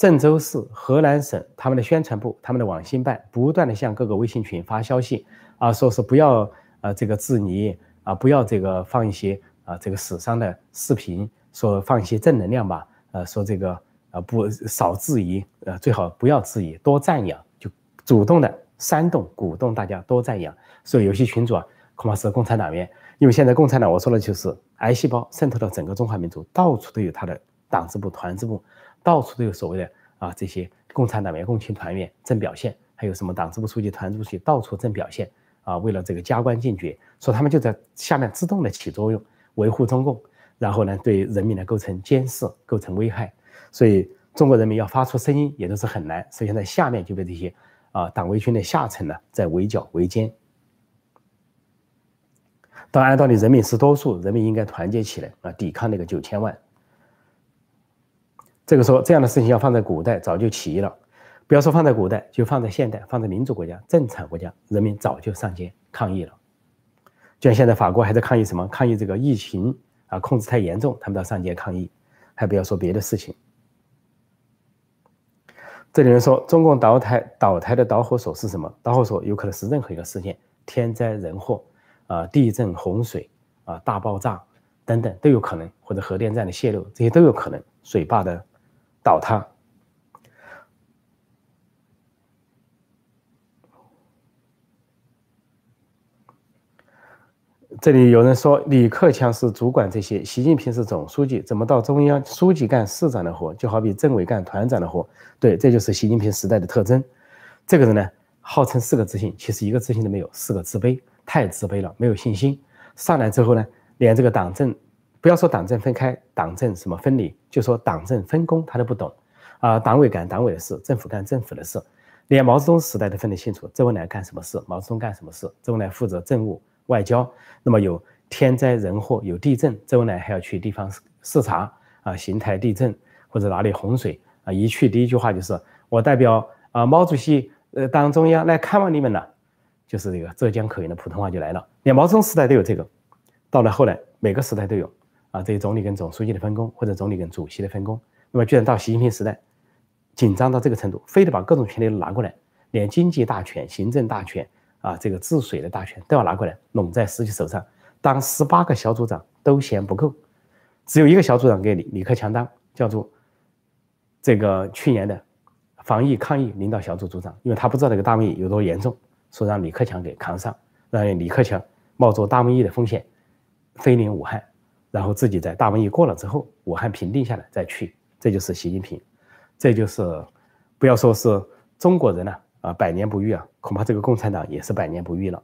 郑州市、河南省他们的宣传部、他们的网信办不断的向各个微信群发消息，啊，说是不要啊这个质疑啊，不要这个放一些啊这个死伤的视频，说放一些正能量吧，呃，说这个啊不少质疑，呃，最好不要质疑，多赞扬，就主动的煽动、鼓动大家多赞扬。所以有些群主啊，恐怕是共产党员，因为现在共产党我说的就是癌细胞渗透到整个中华民族，到处都有他的党支部、团支部。到处都有所谓的啊，这些共产党员、共青团员正表现，还有什么党支部书记、团支部书记到处正表现啊，为了这个加官进爵，说他们就在下面自动的起作用，维护中共，然后呢对人民呢构成监视、构成危害，所以中国人民要发出声音也都是很难。所以现在下面就被这些啊党卫军的下层呢在围剿、围歼。当按道理人民是多数，人民应该团结起来啊，抵抗那个九千万。这个说这样的事情要放在古代早就起义了，不要说放在古代，就放在现代，放在民主国家、正常国家，人民早就上街抗议了。就像现在法国还在抗议什么？抗议这个疫情啊控制太严重，他们到上街抗议，还不要说别的事情。这里人说中共倒台倒台的导火索是什么？导火索有可能是任何一个事件，天灾人祸啊，地震、洪水啊，大爆炸等等都有可能，或者核电站的泄漏，这些都有可能，水坝的。倒塌。这里有人说李克强是主管这些，习近平是总书记，怎么到中央书记干市长的活？就好比政委干团长的活。对，这就是习近平时代的特征。这个人呢，号称四个自信，其实一个自信都没有，四个自卑，太自卑了，没有信心。上来之后呢，连这个党政。不要说党政分开，党政什么分离，就说党政分工，他都不懂，啊，党委干党委的事，政府干政府的事，连毛泽东时代都分得清楚，周恩来干什么事，毛泽东干什么事，周恩来负责政务外交，那么有天灾人祸，有地震，周恩来还要去地方视察，啊，邢台地震或者哪里洪水，啊，一去第一句话就是我代表啊毛主席，呃，党中央来看望你们了，就是这个浙江口音的普通话就来了，连毛泽东时代都有这个，到了后来每个时代都有。啊，这些总理跟总书记的分工，或者总理跟主席的分工，那么居然到习近平时代，紧张到这个程度，非得把各种权力都拿过来，连经济大权、行政大权啊，这个治水的大权都要拿过来，拢在实际手上。当十八个小组长都嫌不够，只有一个小组长给李李克强当，叫做这个去年的防疫抗疫领导小组组长，因为他不知道这个大瘟疫有多严重，说让李克强给扛上，让李克强冒着大瘟疫的风险飞临武汉。然后自己在大瘟疫过了之后，武汉平定下来再去，这就是习近平，这就是不要说是中国人了啊，百年不遇啊，恐怕这个共产党也是百年不遇了，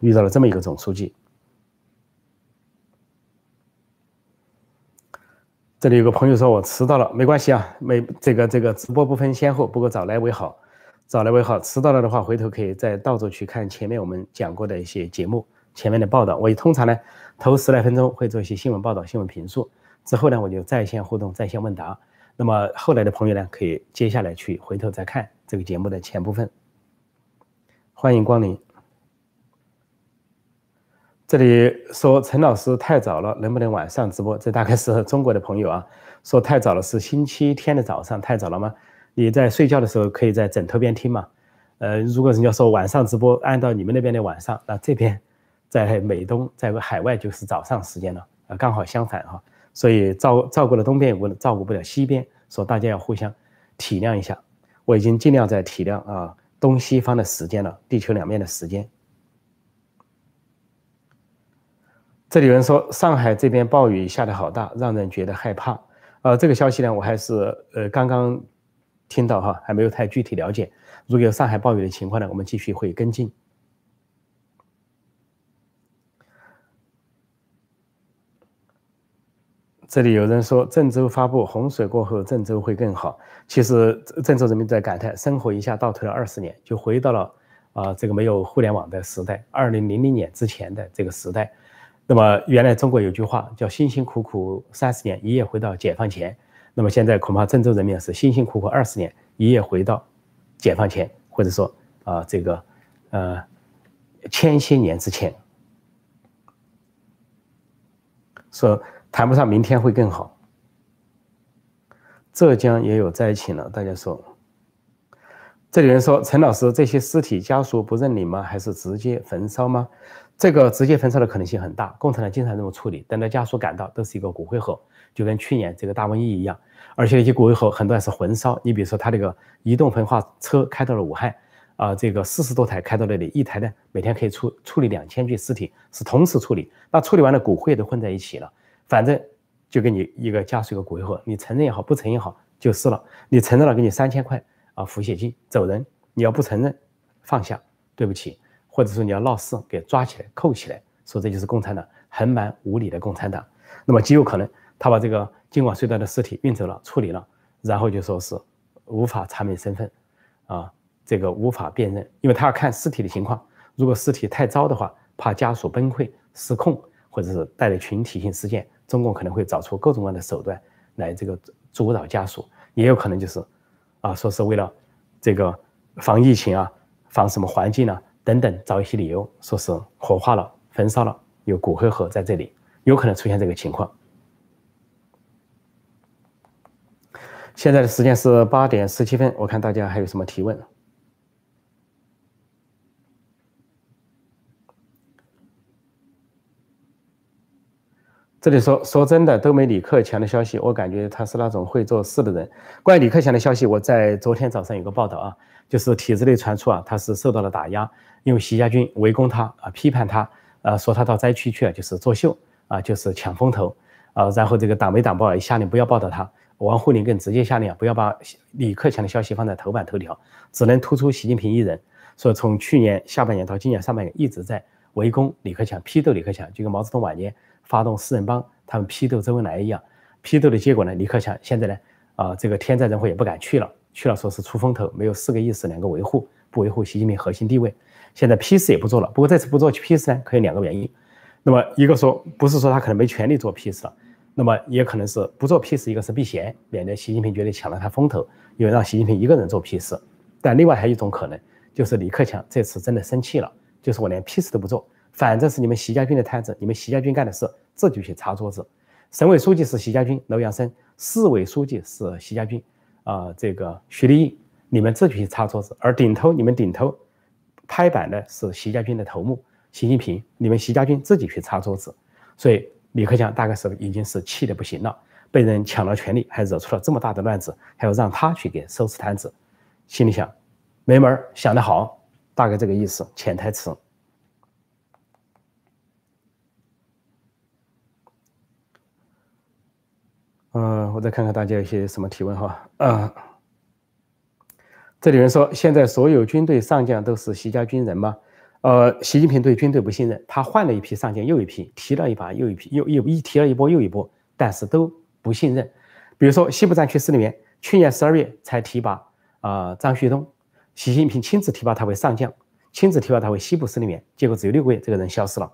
遇到了这么一个总书记。这里有个朋友说我迟到了，没关系啊，没这个这个直播不分先后，不过早来为好，早来为好。迟到了的话，回头可以再倒着去看前面我们讲过的一些节目，前面的报道。我通常呢，头十来分钟会做一些新闻报道、新闻评述，之后呢，我就在线互动、在线问答。那么后来的朋友呢，可以接下来去回头再看这个节目的前部分。欢迎光临。这里说陈老师太早了，能不能晚上直播？这大概是中国的朋友啊，说太早了，是星期天的早上太早了吗？你在睡觉的时候可以在枕头边听嘛？呃，如果人家说晚上直播，按照你们那边的晚上，那这边在美东，在海外就是早上时间了，啊，刚好相反哈。所以照照顾了东边，我照顾不了西边，所以大家要互相体谅一下。我已经尽量在体谅啊东西方的时间了，地球两面的时间。这里有人说上海这边暴雨下的好大，让人觉得害怕。呃，这个消息呢，我还是呃刚刚听到哈，还没有太具体了解。如果有上海暴雨的情况呢，我们继续会跟进。这里有人说郑州发布洪水过后，郑州会更好。其实郑州人民在感叹，生活一下倒退了二十年，就回到了啊这个没有互联网的时代，二零零零年之前的这个时代。那么原来中国有句话叫“辛辛苦苦三十年，一夜回到解放前”。那么现在恐怕郑州人民是辛辛苦苦二十年，一夜回到解放前，或者说啊这个呃千些年之前，说谈不上明天会更好。浙江也有灾情了，大家说，这里人说陈老师，这些尸体家属不认领吗？还是直接焚烧吗？这个直接焚烧的可能性很大，共产党经常这么处理。等到家属赶到，都是一个骨灰盒，就跟去年这个大瘟疫一样。而且那些骨灰盒很多还是混烧。你比如说，他那个移动焚化车开到了武汉，啊，这个四十多台开到那里，一台呢每天可以处处理两千具尸体，是同时处理。那处理完了，骨灰都混在一起了，反正就给你一个家属一个骨灰盒，你承认也好，不承认也好，就是了。你承认了，给你三千块啊，抚恤金，走人。你要不承认，放下，对不起。或者说你要闹事，给抓起来扣起来，说这就是共产党横蛮无理的共产党。那么极有可能他把这个京广隧道的尸体运走了，处理了，然后就说是无法查明身份，啊，这个无法辨认，因为他要看尸体的情况。如果尸体太糟的话，怕家属崩溃失控，或者是带来群体性事件，中共可能会找出各种各样的手段来这个阻扰家属。也有可能就是，啊，说是为了这个防疫情啊，防什么环境呢？等等，找一些理由，说是火化了、焚烧了，有骨灰盒在这里，有可能出现这个情况。现在的时间是八点十七分，我看大家还有什么提问？这里说说真的都没李克强的消息，我感觉他是那种会做事的人。关于李克强的消息，我在昨天早上有个报道啊，就是体制内传出啊，他是受到了打压。因为习家军围攻他啊，批判他，呃，说他到灾区去啊，就是作秀啊，就是抢风头啊。然后这个党媒党报下令不要报道他，王沪宁更直接下令啊，不要把李克强的消息放在头版头条，只能突出习近平一人。说从去年下半年到今年上半年一直在围攻李克强，批斗李克强，就跟毛泽东晚年发动四人帮他们批斗周恩来一样。批斗的结果呢，李克强现在呢，啊，这个天灾人祸也不敢去了，去了说是出风头，没有四个意思两个维护，不维护习近平核心地位。现在批示也不做了，不过这次不做批示呢，可以两个原因。那么一个说不是说他可能没权利做批示了，那么也可能是不做批示，一个是避嫌，免得习近平觉得抢了他风头，又让习近平一个人做批示。但另外还有一种可能，就是李克强这次真的生气了，就是我连批示都不做，反正是你们习家军的摊子，你们习家军干的事，自己去擦桌子。省委书记是习家军楼阳生，市委书记是习家军啊，这个徐立毅，你们自己去擦桌子，而顶头你们顶头。拍板的是习家军的头目习近平，你们习家军自己去擦桌子，所以李克强大概是已经是气得不行了，被人抢了权力，还惹出了这么大的乱子，还要让他去给收拾摊子，心里想没门儿，想得好，大概这个意思，潜台词。嗯，我再看看大家有些什么提问哈，嗯。这里人说，现在所有军队上将都是习家军人吗？呃，习近平对军队不信任，他换了一批上将，又一批，提了一把又一批，又又一提了一波又一波，但是都不信任。比如说西部战区司令员，去年十二月才提拔啊张旭东，习近平亲自提拔他为上将，亲自提拔他为西部司令员，结果只有六个月，这个人消失了，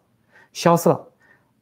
消失了。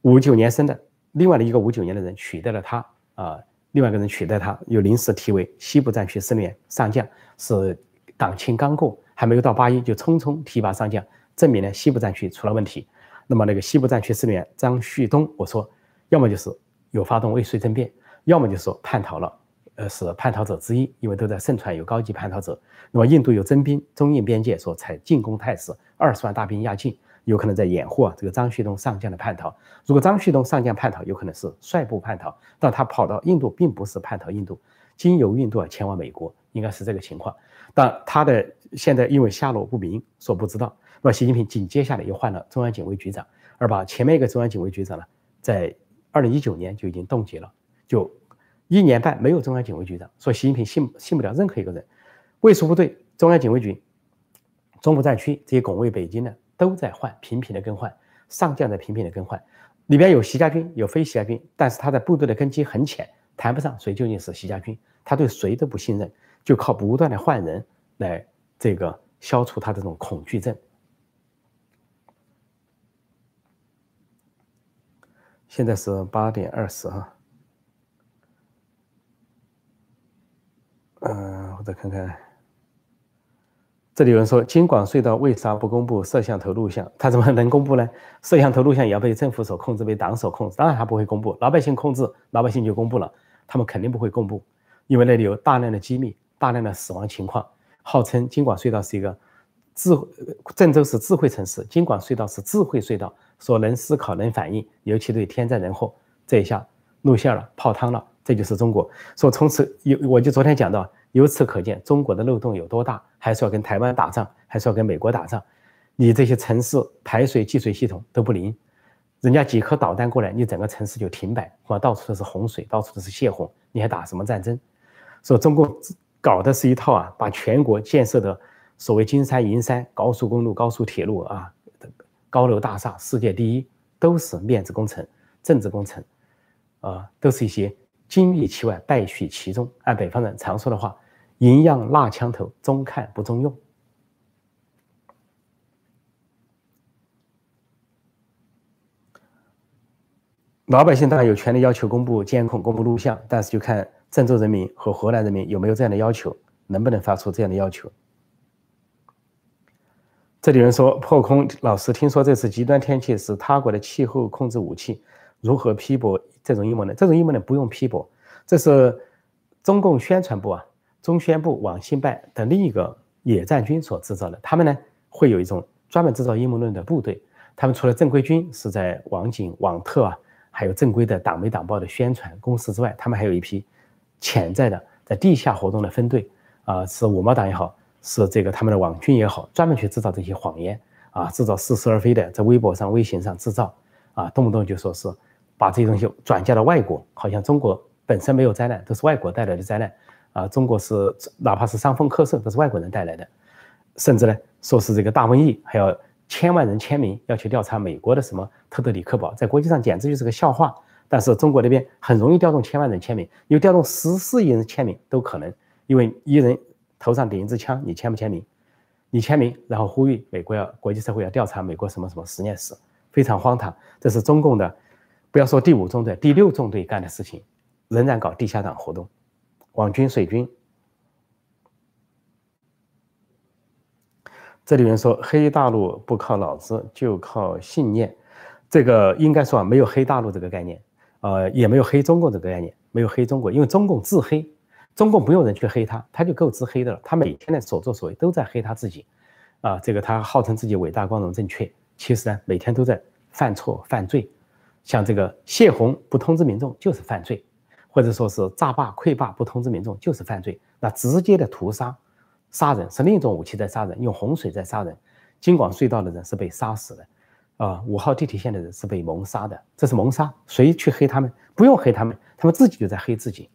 五九年生的，另外的一个五九年的人取代了他啊，另外一个人取代他，又临时提为西部战区司令员上将，是党庆刚过，还没有到八一就匆匆提拔上将，证明了西部战区出了问题。那么那个西部战区司令员张旭东，我说，要么就是有发动未遂政变，要么就是说叛逃了，呃，是叛逃者之一，因为都在盛传有高级叛逃者。那么印度有征兵，中印边界说采进攻态势，二十万大兵压境，有可能在掩护啊这个张旭东上将的叛逃。如果张旭东上将叛逃，有可能是率部叛逃，但他跑到印度并不是叛逃印度，经由印度啊前往美国，应该是这个情况。但他的现在因为下落不明，所不知道。那习近平紧接下来又换了中央警卫局长，而把前面一个中央警卫局长呢，在二零一九年就已经冻结了，就一年半没有中央警卫局长，所以习近平信信不了任何一个人。卫戍部队、中央警卫局、中部战区这些拱卫北京的都在换，频频的更换，上将在频频的更换，里边有习家军，有非习家军，但是他的部队的根基很浅，谈不上谁究竟是习家军，他对谁都不信任，就靠不断的换人来这个消除他这种恐惧症。现在是八点二十哈，嗯，我再看看，这里有人说京广隧道为啥不公布摄像头录像？他怎么能公布呢？摄像头录像也要被政府所控制，被党所控制，当然他不会公布。老百姓控制，老百姓就公布了，他们肯定不会公布，因为那里有大量的机密，大量的死亡情况。号称京广隧道是一个智，郑州是智慧城市，京广隧道是智慧隧道。说能思考、能反应，尤其对天灾人祸，这一下露馅了、泡汤了，这就是中国。说从此有，我就昨天讲到，由此可见中国的漏洞有多大，还是要跟台湾打仗，还是要跟美国打仗？你这些城市排水、积水系统都不灵，人家几颗导弹过来，你整个城市就停摆，或到处都是洪水，到处都是泄洪，你还打什么战争？说中共搞的是一套啊，把全国建设的所谓金山银山、高速公路、高速铁路啊。高楼大厦，世界第一，都是面子工程、政治工程，啊，都是一些金玉其外，败絮其中。按北方人常说的话，“银样蜡枪头，中看不中用”。老百姓当然有权利要求公布监控、公布录像，但是就看郑州人民和河南人民有没有这样的要求，能不能发出这样的要求。这里人说破空老师，听说这次极端天气是他国的气候控制武器，如何批驳这种阴谋论？这种阴谋论不用批驳，这是中共宣传部啊、中宣部、网信办的另一个野战军所制造的。他们呢会有一种专门制造阴谋论的部队，他们除了正规军是在网警、网特啊，还有正规的党媒党报的宣传公司之外，他们还有一批潜在的在地下活动的分队啊，是五毛党也好。是这个他们的网军也好，专门去制造这些谎言啊，制造似是而非的，在微博上、微信上制造啊，动不动就说是把这些东西转嫁到外国，好像中国本身没有灾难，都是外国带来的灾难啊。中国是哪怕是伤风咳嗽，都是外国人带来的，甚至呢说是这个大瘟疫，还要千万人签名要去调查美国的什么特德里克堡，在国际上简直就是个笑话。但是中国那边很容易调动千万人签名，有调动十四亿人签名都可能，因为一人。头上顶一支枪，你签不签名？你签名，然后呼吁美国要国际社会要调查美国什么什么实验室，非常荒唐。这是中共的，不要说第五纵队、第六纵队干的事情，仍然搞地下党活动，网军、水军。这里面说黑大陆不靠脑子，就靠信念，这个应该说啊，没有黑大陆这个概念，呃，也没有黑中共这个概念，没有黑中国，因为中共自黑。中共不用人去黑他，他就够自黑的了。他每天的所作所为都在黑他自己，啊，这个他号称自己伟大、光荣、正确，其实呢，每天都在犯错、犯罪。像这个泄洪不通知民众就是犯罪，或者说是炸坝、溃坝不通知民众就是犯罪。那直接的屠杀、杀人是另一种武器在杀人，用洪水在杀人。京广隧道的人是被杀死的，啊，五号地铁线的人是被谋杀的，这是谋杀。谁去黑他们？不用黑他们，他们自己就在黑自己。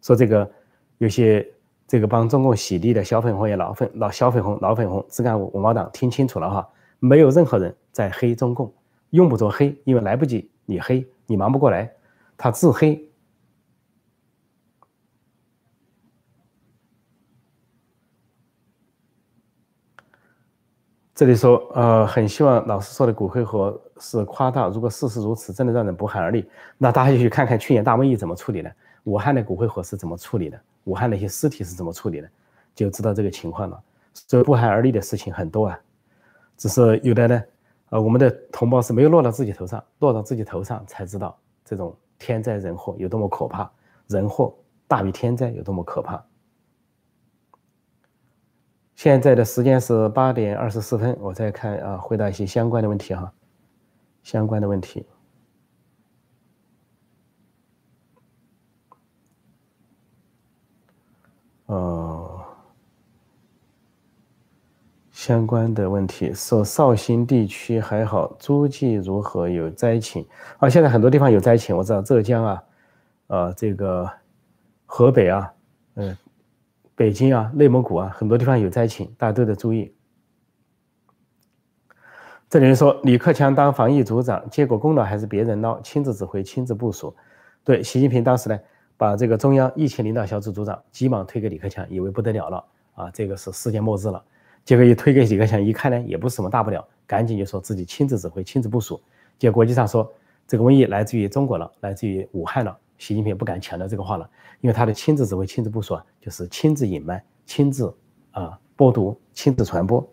说这个。有些这个帮中共洗地的小粉红也老粉老小粉红老粉红只干五毛党，听清楚了哈，没有任何人在黑中共，用不着黑，因为来不及你黑，你忙不过来，他自黑。这里说，呃，很希望老师说的骨灰盒是夸大，如果事实如此，真的让人不寒而栗。那大家就去看看去年大瘟疫怎么处理的，武汉的骨灰盒是怎么处理的，武汉那些尸体是怎么处理的，就知道这个情况了。所以不寒而栗的事情很多啊，只是有的呢，呃，我们的同胞是没有落到自己头上，落到自己头上才知道这种天灾人祸有多么可怕，人祸大于天灾有多么可怕。现在的时间是八点二十四分，我再看啊，回答一些相关的问题哈，相关的问题。哦，相关的问题说绍兴地区还好，诸暨如何有灾情？啊，现在很多地方有灾情，我知道浙江啊，呃，这个河北啊，嗯。北京啊，内蒙古啊，很多地方有灾情，大家都得注意。这里人说李克强当防疫组长，结果功劳还是别人捞，亲自指挥，亲自部署。对，习近平当时呢，把这个中央疫情领导小组组长急忙推给李克强，以为不得了了啊，这个是世界末日了。结果一推给李克强，一看呢，也不是什么大不了，赶紧就说自己亲自指挥，亲自部署。结果国际上说这个瘟疫来自于中国了，来自于武汉了。习近平不敢强调这个话了，因为他的亲自指挥、亲自部署啊，就是亲自隐瞒、亲自啊剥夺、亲自传播。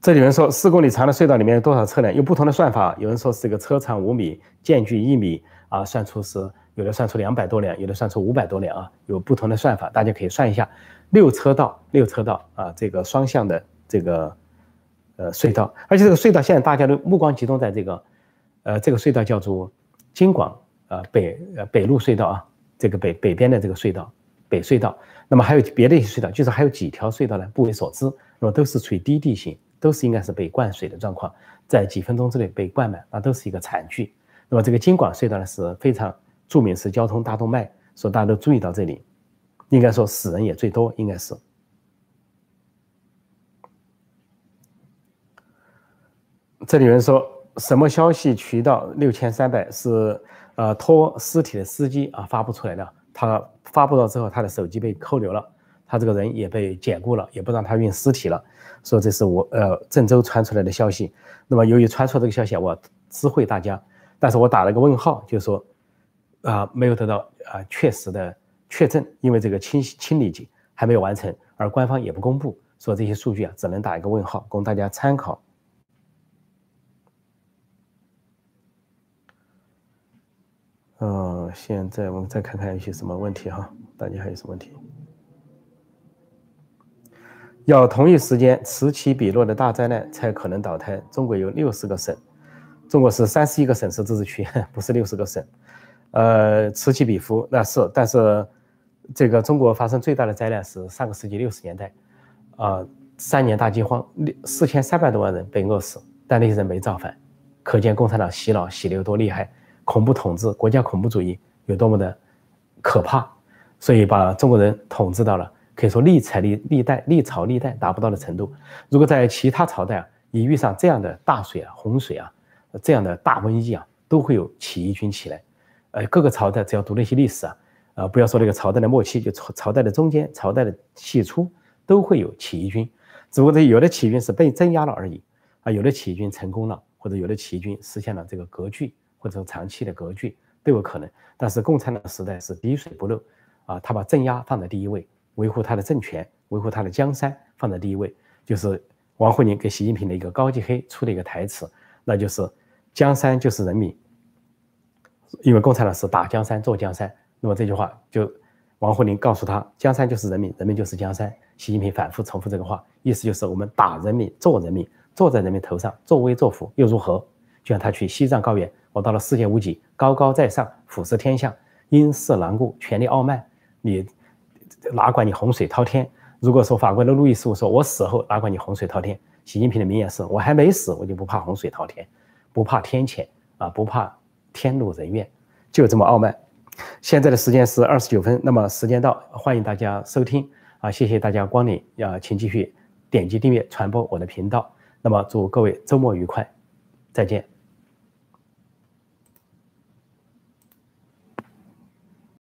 这里面说四公里长的隧道里面有多少车辆？有不同的算法，有人说是个车长五米，间距一米啊，算出是有的算出两百多辆，有的算出五百多辆啊，有不同的算法，大家可以算一下。六车道，六车道啊，这个双向的这个。呃，隧道，而且这个隧道现在大家都目光集中在这个，呃，这个隧道叫做京广呃北呃北路隧道啊，这个北北边的这个隧道，北隧道。那么还有别的一些隧道，就是还有几条隧道呢，不为所知。那么都是处于低地形，都是应该是被灌水的状况，在几分钟之内被灌满，那都是一个惨剧。那么这个京广隧道呢是非常著名，是交通大动脉，所以大家都注意到这里，应该说死人也最多，应该是。这里有人说什么消息渠道六千三百是呃拖尸体的司机啊发布出来的，他发布了之后，他的手机被扣留了，他这个人也被解雇了，也不让他运尸体了，说这是我呃郑州传出来的消息。那么由于传出这个消息，我知会大家，但是我打了个问号，就是说啊没有得到啊确实的确证，因为这个清清理还没有完成，而官方也不公布，说这些数据啊只能打一个问号，供大家参考。呃，现在我们再看看一些什么问题哈，大家还有什么问题？要同一时间此起彼落的大灾难才可能倒台。中国有六十个省，中国是三十一个省市自治区，不是六十个省。呃，此起彼伏那是，但是这个中国发生最大的灾难是上个世纪六十年代，啊，三年大饥荒，六四千三百多万人被饿死，但那些人没造反，可见共产党洗脑洗的有多厉害。恐怖统治、国家恐怖主义有多么的可怕，所以把中国人统治到了可以说历朝历历代历朝历代达不到的程度。如果在其他朝代啊，一遇上这样的大水啊、洪水啊、这样的大瘟疫啊，都会有起义军起来。呃，各个朝代只要读那些历史啊，呃，不要说那个朝代的末期，就朝朝代的中间、朝代的起初，都会有起义军。只不过这有的起义军是被镇压了而已啊，有的起义军成功了，或者有的起义军实现了这个割据。或者说长期的割据都有可能，但是共产党时代是滴水不漏，啊，他把镇压放在第一位，维护他的政权，维护他的江山放在第一位，就是王沪宁给习近平的一个高级黑出的一个台词，那就是江山就是人民，因为共产党是打江山坐江山，那么这句话就王沪宁告诉他，江山就是人民，人民就是江山，习近平反复重复这个话，意思就是我们打人民做人民，坐在人民头上作威作福又如何？就像他去西藏高原。我到了世界无极，高高在上，俯视天下，因势难顾，权力傲慢。你哪管你洪水滔天？如果说法国的路易十五说：“我死后哪管你洪水滔天？”习近平的名言是：“我还没死，我就不怕洪水滔天，不怕天谴啊，不怕天怒人怨，就这么傲慢。”现在的时间是二十九分，那么时间到，欢迎大家收听啊！谢谢大家光临要，请继续点击订阅、传播我的频道。那么祝各位周末愉快，再见。